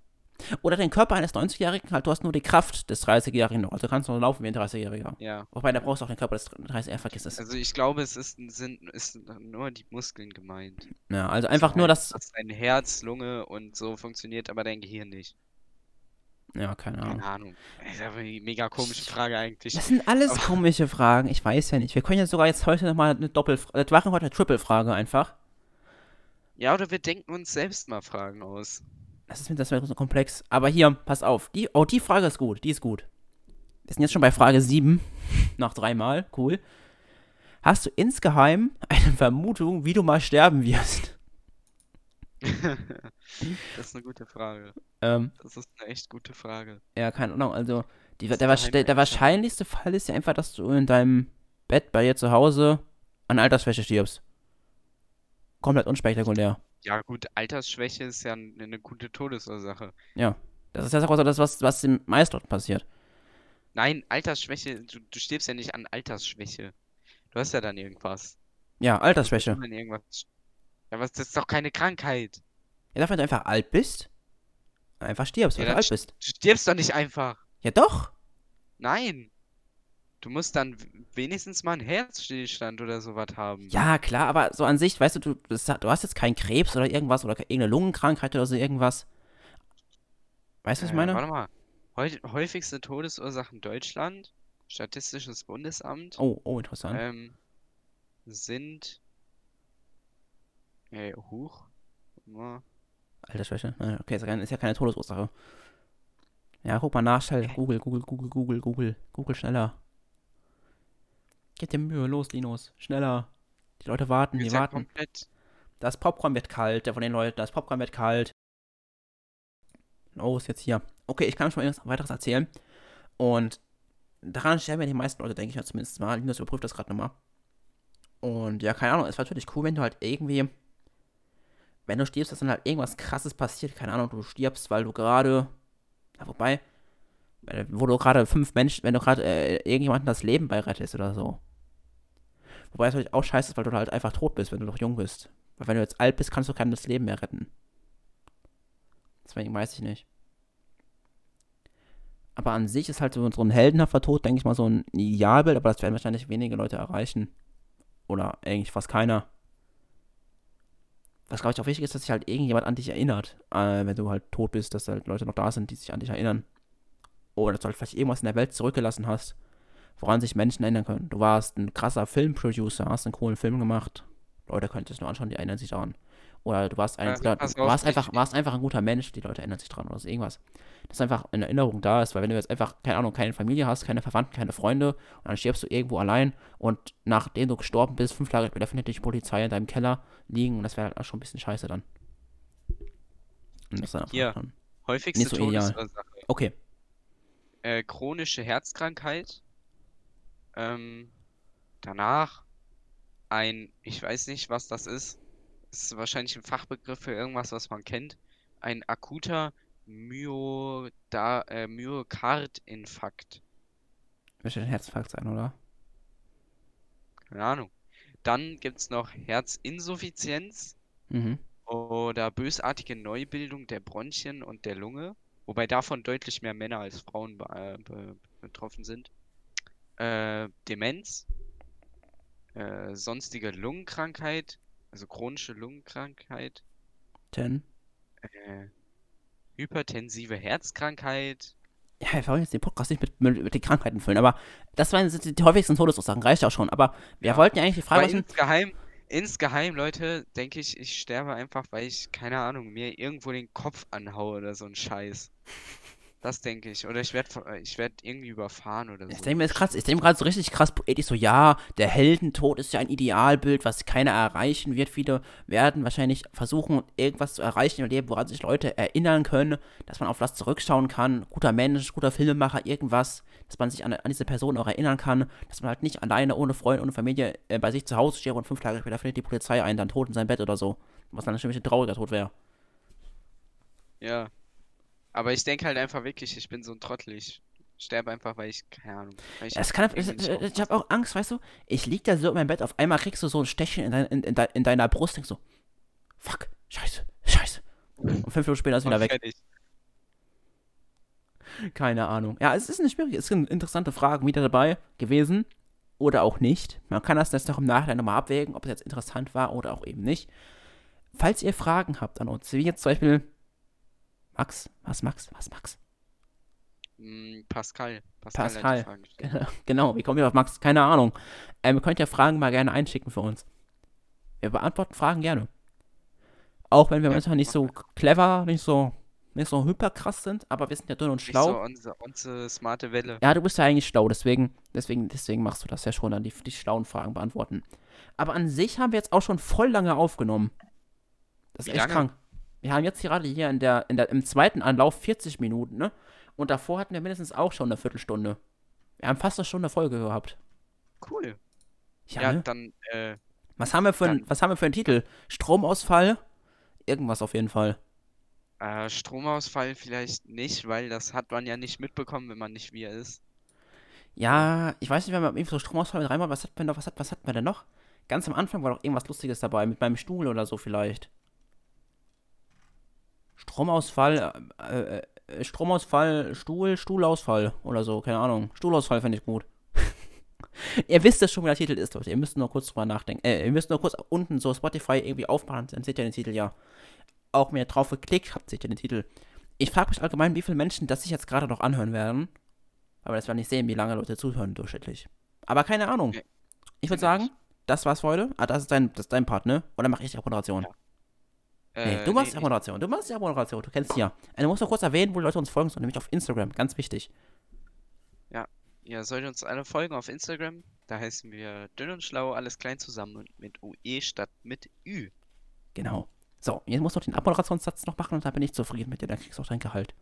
Oder den Körper eines 90-Jährigen, halt, du hast nur die Kraft des 30-Jährigen noch. Also du kannst noch laufen wie ein 30-Jähriger. Ja. Wobei, da brauchst du auch den Körper des 30-Jährigen, vergiss es. Also ich glaube, es ist, sind ist nur die Muskeln gemeint. Ja, also einfach nur das. das. Dass dein Herz, Lunge und so funktioniert, aber dein Gehirn nicht. Ja, keine Ahnung. Keine Ahnung. Das ist aber eine mega komische Frage eigentlich. Das sind alles Aber- komische Fragen. Ich weiß ja nicht. Wir können ja sogar jetzt heute nochmal eine Doppelfrage. Wir machen heute eine Triple-Frage einfach. Ja, oder wir denken uns selbst mal Fragen aus. Das ist mir das wäre so komplex. Aber hier, pass auf. Die, oh, die Frage ist gut. Die ist gut. Wir sind jetzt schon bei Frage 7. *laughs* Nach dreimal. Cool. Hast du insgeheim eine Vermutung, wie du mal sterben wirst? *laughs* Das ist eine gute Frage. Ähm, Das ist eine echt gute Frage. ja, keine Ahnung. Also, die, der, der, der ja. wahrscheinlichste Fall ist ja einfach, dass du in deinem Bett bei dir zu Hause an Altersschwäche stirbst. Komplett unspektakulär. Ja, gut, Altersschwäche ist ja eine gute Todesursache. Das ist ja auch so das, was, was den meisten passiert. Nein, Altersschwäche, du, du stirbst ja nicht an Altersschwäche. Du hast ja dann irgendwas. Ja, Du Altersschwäche. immer irgendwas. Ja, was, das ist doch keine Krankheit. Ja, dafür, wenn du einfach alt bist, einfach stirbst, Ja, weil du dann alt st- bist. Du stirbst doch nicht einfach. Ja, doch. Nein. Du musst dann wenigstens mal einen Herzstillstand oder sowas haben. Ja, klar, aber so an sich, weißt du, du, du hast jetzt keinen Krebs oder irgendwas oder irgendeine Lungenkrankheit oder so irgendwas. Weißt du, was ich Äh, meine? Warte mal. Häufigste Todesursachen in Deutschland, Statistisches Bundesamt, Oh, oh, interessant. ähm, sind. Huch. Warte mal. Altersschwäche. Äh, Okay, ist ja, keine, ist ja keine Todesursache. Ja, guck mal nach, schnell. Google, Google, Google, Google, Google. Google schneller. Gib dir Mühe, los, Linus. Schneller. Die Leute warten, die warten. komplett. Das Popcorn wird kalt, der von den Leuten, das Popcorn wird kalt. Los, jetzt hier. Okay, ich kann schon mal irgendwas weiteres erzählen. Und daran sterben ja die meisten Leute, denke ich ja zumindest mal. Linus überprüft das gerade nochmal. Und ja, keine Ahnung, es war natürlich cool, wenn du halt irgendwie, wenn du stirbst, dass dann halt irgendwas krasses passiert. Keine Ahnung, du stirbst, weil du gerade, ja, wobei, wo du gerade fünf Menschen, wenn du gerade äh, irgendjemandem das Leben beirettest oder so. Wobei es natürlich auch scheiße ist, weil du halt einfach tot bist, wenn du noch jung bist. Weil wenn du jetzt alt bist, kannst du keinem das Leben mehr retten. Deswegen weiß ich nicht. Aber an sich ist halt so, so ein heldenhafter Tod, denke ich mal, so ein Idealbild, aber das werden wahrscheinlich wenige Leute erreichen. Oder eigentlich fast keiner. Was, glaube ich, auch wichtig ist, dass sich halt irgendjemand an dich erinnert, äh, wenn du halt tot bist, dass halt Leute noch da sind, die sich an dich erinnern. Oder dass du halt vielleicht irgendwas in der Welt zurückgelassen hast, woran sich Menschen erinnern können. Du warst ein krasser Filmproducer, hast einen coolen Film gemacht. Leute können sich nur anschauen, die erinnern sich daran. Oder du warst ein guter, du warst einfach, warst einfach ein guter Mensch, die Leute erinnern sich dran oder so irgendwas. Dass einfach eine Erinnerung da ist, weil wenn du jetzt einfach, keine Ahnung, keine Familie hast, keine Verwandten, keine Freunde und dann stirbst du irgendwo allein und nachdem du gestorben bist, fünf Tage später findet dich die Polizei in deinem Keller liegen und das wäre halt auch schon ein bisschen scheiße dann. Und das ist dann Häufigste Nicht so ideal. Todesursache. Okay. Äh, chronische Herzkrankheit. Ähm, danach ein, ich weiß nicht, was das ist. Ist wahrscheinlich ein Fachbegriff für irgendwas, was man kennt. Ein akuter Myoda äh, Myokardinfarkt. Müsste ein Herzinfarkt sein, oder? Keine Ahnung. Dann gibt's noch Herzinsuffizienz Mhm. oder bösartige Neubildung der Bronchien und der Lunge. Wobei davon deutlich mehr Männer als Frauen be äh, be betroffen sind. Äh, Demenz. Äh, sonstige Lungenkrankheit. Also chronische Lungenkrankheit. Ten. Äh, hypertensive Herzkrankheit. Ja, wir wollen jetzt den Podcast nicht mit, mit, mit den Krankheiten füllen, aber das waren die, die häufigsten Todesursachen, reicht auch schon. Aber wir Ja. wollten ja eigentlich die Frage Aber insgeheim, insgeheim, Leute, denke ich, ich sterbe einfach, weil ich, keine Ahnung, mir irgendwo den Kopf anhaue oder so ein Scheiß. Das denke ich. Oder ich werde ich werd irgendwie überfahren oder Ich so. denke mir jetzt krass, ich denke gerade so richtig krass poetisch so, ja, der Heldentod ist ja ein Idealbild, was keiner erreichen wird. Viele werden wahrscheinlich versuchen, irgendwas zu erreichen im Leben, woran sich Leute erinnern können, dass man auf was zurückschauen kann. Guter Mensch, guter Filmemacher, irgendwas, dass man sich an, an diese Person auch erinnern kann, dass man halt nicht alleine, ohne Freund, ohne Familie äh, bei sich zu Hause steht und fünf Tage später findet die Polizei einen dann tot in seinem Bett oder so. Was dann natürlich ein trauriger Tod wäre. Ja. Aber ich denke halt einfach wirklich, ich bin so ein Trottel. Ich sterbe einfach, weil ich, keine Ahnung. Ich Es kann, ich, ich, ich habe auch Angst, weißt du? Ich lieg da so in meinem Bett, auf einmal kriegst du so ein Stechchen in, dein, in, in, in deiner Brust, denkst so, fuck, scheiße, scheiße. Und fünf Minuten später ist wieder weg. Fertig. Keine Ahnung. Ja, es ist eine schwierige, es sind interessante Fragen wieder dabei gewesen. Oder auch nicht. Man kann das jetzt noch im Nachhinein nochmal abwägen, ob es jetzt interessant war oder auch eben nicht. Falls ihr Fragen habt an uns, wie jetzt zum Beispiel Max, was Max, was Max? Mm, Pascal. Pascal, Pascal. Gestellt. Genau, *laughs* wie kommen wir auf Max? Keine Ahnung. Ähm, ihr könnt ja Fragen mal gerne einschicken für uns. Wir beantworten Fragen gerne. Auch wenn wir Ja, manchmal nicht so clever, nicht so, nicht so hyperkrass sind, aber wir sind ja dünn und schlau. so unsere, unsere smarte Welle. Ja, du bist ja eigentlich schlau, deswegen, deswegen, deswegen machst du das ja schon, dann die, die schlauen Fragen beantworten. Aber an sich haben wir jetzt auch schon voll lange aufgenommen. Das ist Wie echt lange? krank. Wir haben jetzt gerade hier in der, in der, im zweiten Anlauf 40 Minuten, ne? Und davor hatten wir mindestens auch schon eine Viertelstunde. Wir haben fast eine Stunde Folge gehabt. Cool. Ja, Ja, ne? dann, äh, Was haben wir für ein, was haben wir für einen Titel? Stromausfall? Irgendwas auf jeden Fall. äh, Stromausfall vielleicht nicht, weil das hat man ja nicht mitbekommen, wenn man nicht wir ist. Ja, ich weiß nicht, wenn man irgendwie so Stromausfall mit reinmacht, was hat man noch, was hat, was hat man denn noch? Ganz am Anfang war doch irgendwas Lustiges dabei, mit meinem Stuhl oder so vielleicht. Stromausfall, äh, äh, äh, Stromausfall, Stuhl, Stuhlausfall oder so, keine Ahnung. Stuhlausfall finde ich gut. *laughs* ihr wisst es schon, wie der Titel ist, Leute. Ihr müsst nur kurz drüber nachdenken. Äh, ihr müsst nur kurz unten so Spotify irgendwie aufmachen, dann seht ihr den Titel ja. Auch wenn ihr drauf geklickt habt, seht ihr den Titel. Ich frage mich allgemein, wie viele Menschen das sich jetzt gerade noch anhören werden. Aber das werden nicht sehen, wie lange Leute zuhören durchschnittlich. Aber keine Ahnung. Ich würde sagen, das war's für heute. Ah, das ist dein, das ist dein Part, ne? Oder mache ich die Moderation? Ja. Nee, du machst nee, die Moderation. Du machst die Moderation. Du kennst die ja. Du musst noch kurz erwähnen, wo die Leute uns folgen sollen, nämlich auf Instagram. Ganz wichtig. Ihr sollt uns alle folgen auf Instagram. Da heißen wir dünn und schlau, alles klein zusammen und mit UE statt mit Ü. Genau. So, jetzt musst du den Abmoderationssatz noch machen und dann bin ich zufrieden mit dir. Dann kriegst du auch dein Gehalt.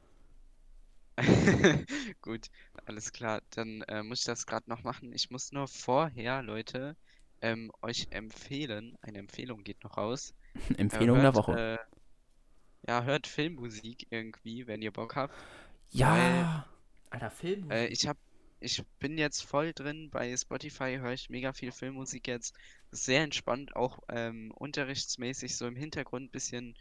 *laughs* Gut, alles klar. Dann äh, muss ich das gerade noch machen. Ich muss nur vorher, Leute, ähm, euch empfehlen. Eine Empfehlung geht noch raus. *laughs* Empfehlung der hört, Woche. Äh, ja, hört Filmmusik irgendwie, wenn ihr Bock habt. ja. Alter, Film. Äh, ich hab, ich bin jetzt voll drin bei Spotify, höre ich mega viel Filmmusik jetzt. Ist sehr entspannt, auch ähm, unterrichtsmäßig so im Hintergrund bisschen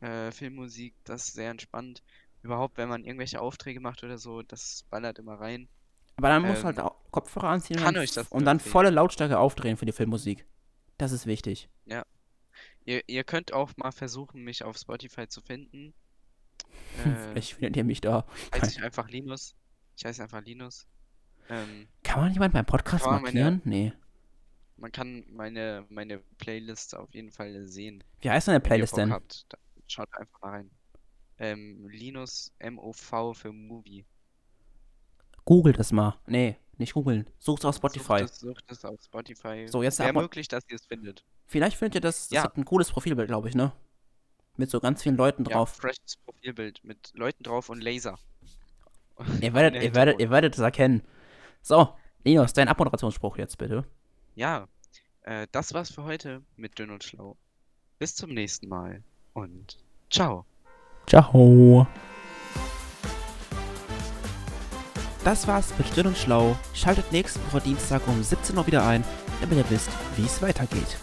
äh, Filmmusik, das ist sehr entspannt. Überhaupt, wenn man irgendwelche Aufträge macht oder so, das ballert immer rein. Aber dann du ähm, halt auch Kopfhörer anziehen und kann dann, euch das und dann empfehlen. volle Lautstärke aufdrehen für die Filmmusik. Das ist wichtig. Ihr, ihr könnt auch mal versuchen, mich auf Spotify zu finden. Äh, *laughs* Vielleicht findet ihr mich da. heiße ich einfach Linus. Ich heiße einfach Linus. Ähm, Kann man jemand beim Podcast man meine- markieren? Nee. man kann meine, meine Playlist auf jeden Fall sehen. Wie heißt deine Wenn ihr Playlist denn? habt, schaut einfach mal rein. Ähm, Linus MOV für Movie. Google das mal. Nee, nicht googeln. Such's auf Spotify. Sucht es, sucht es auf Spotify. So, jetzt Wäre möglich, dass ihr es findet. Vielleicht findet ihr das. Das Ja. hat ein cooles Profilbild, glaube ich, ne? Mit so ganz vielen Leuten Ja, drauf. freshes Profilbild mit Leuten drauf und Laser. *laughs* Ihr werdet, ihr werdet, ihr werdet es erkennen. So, Linus, dein Abmoderationsspruch jetzt bitte. Ja, äh, das war's für heute mit Dünn und Schlau. Bis zum nächsten Mal und ciao. Ciao. Das war's mit Still und Schlau. Schaltet nächste Woche Dienstag um 17 Uhr wieder ein, damit ihr wisst, wie es weitergeht.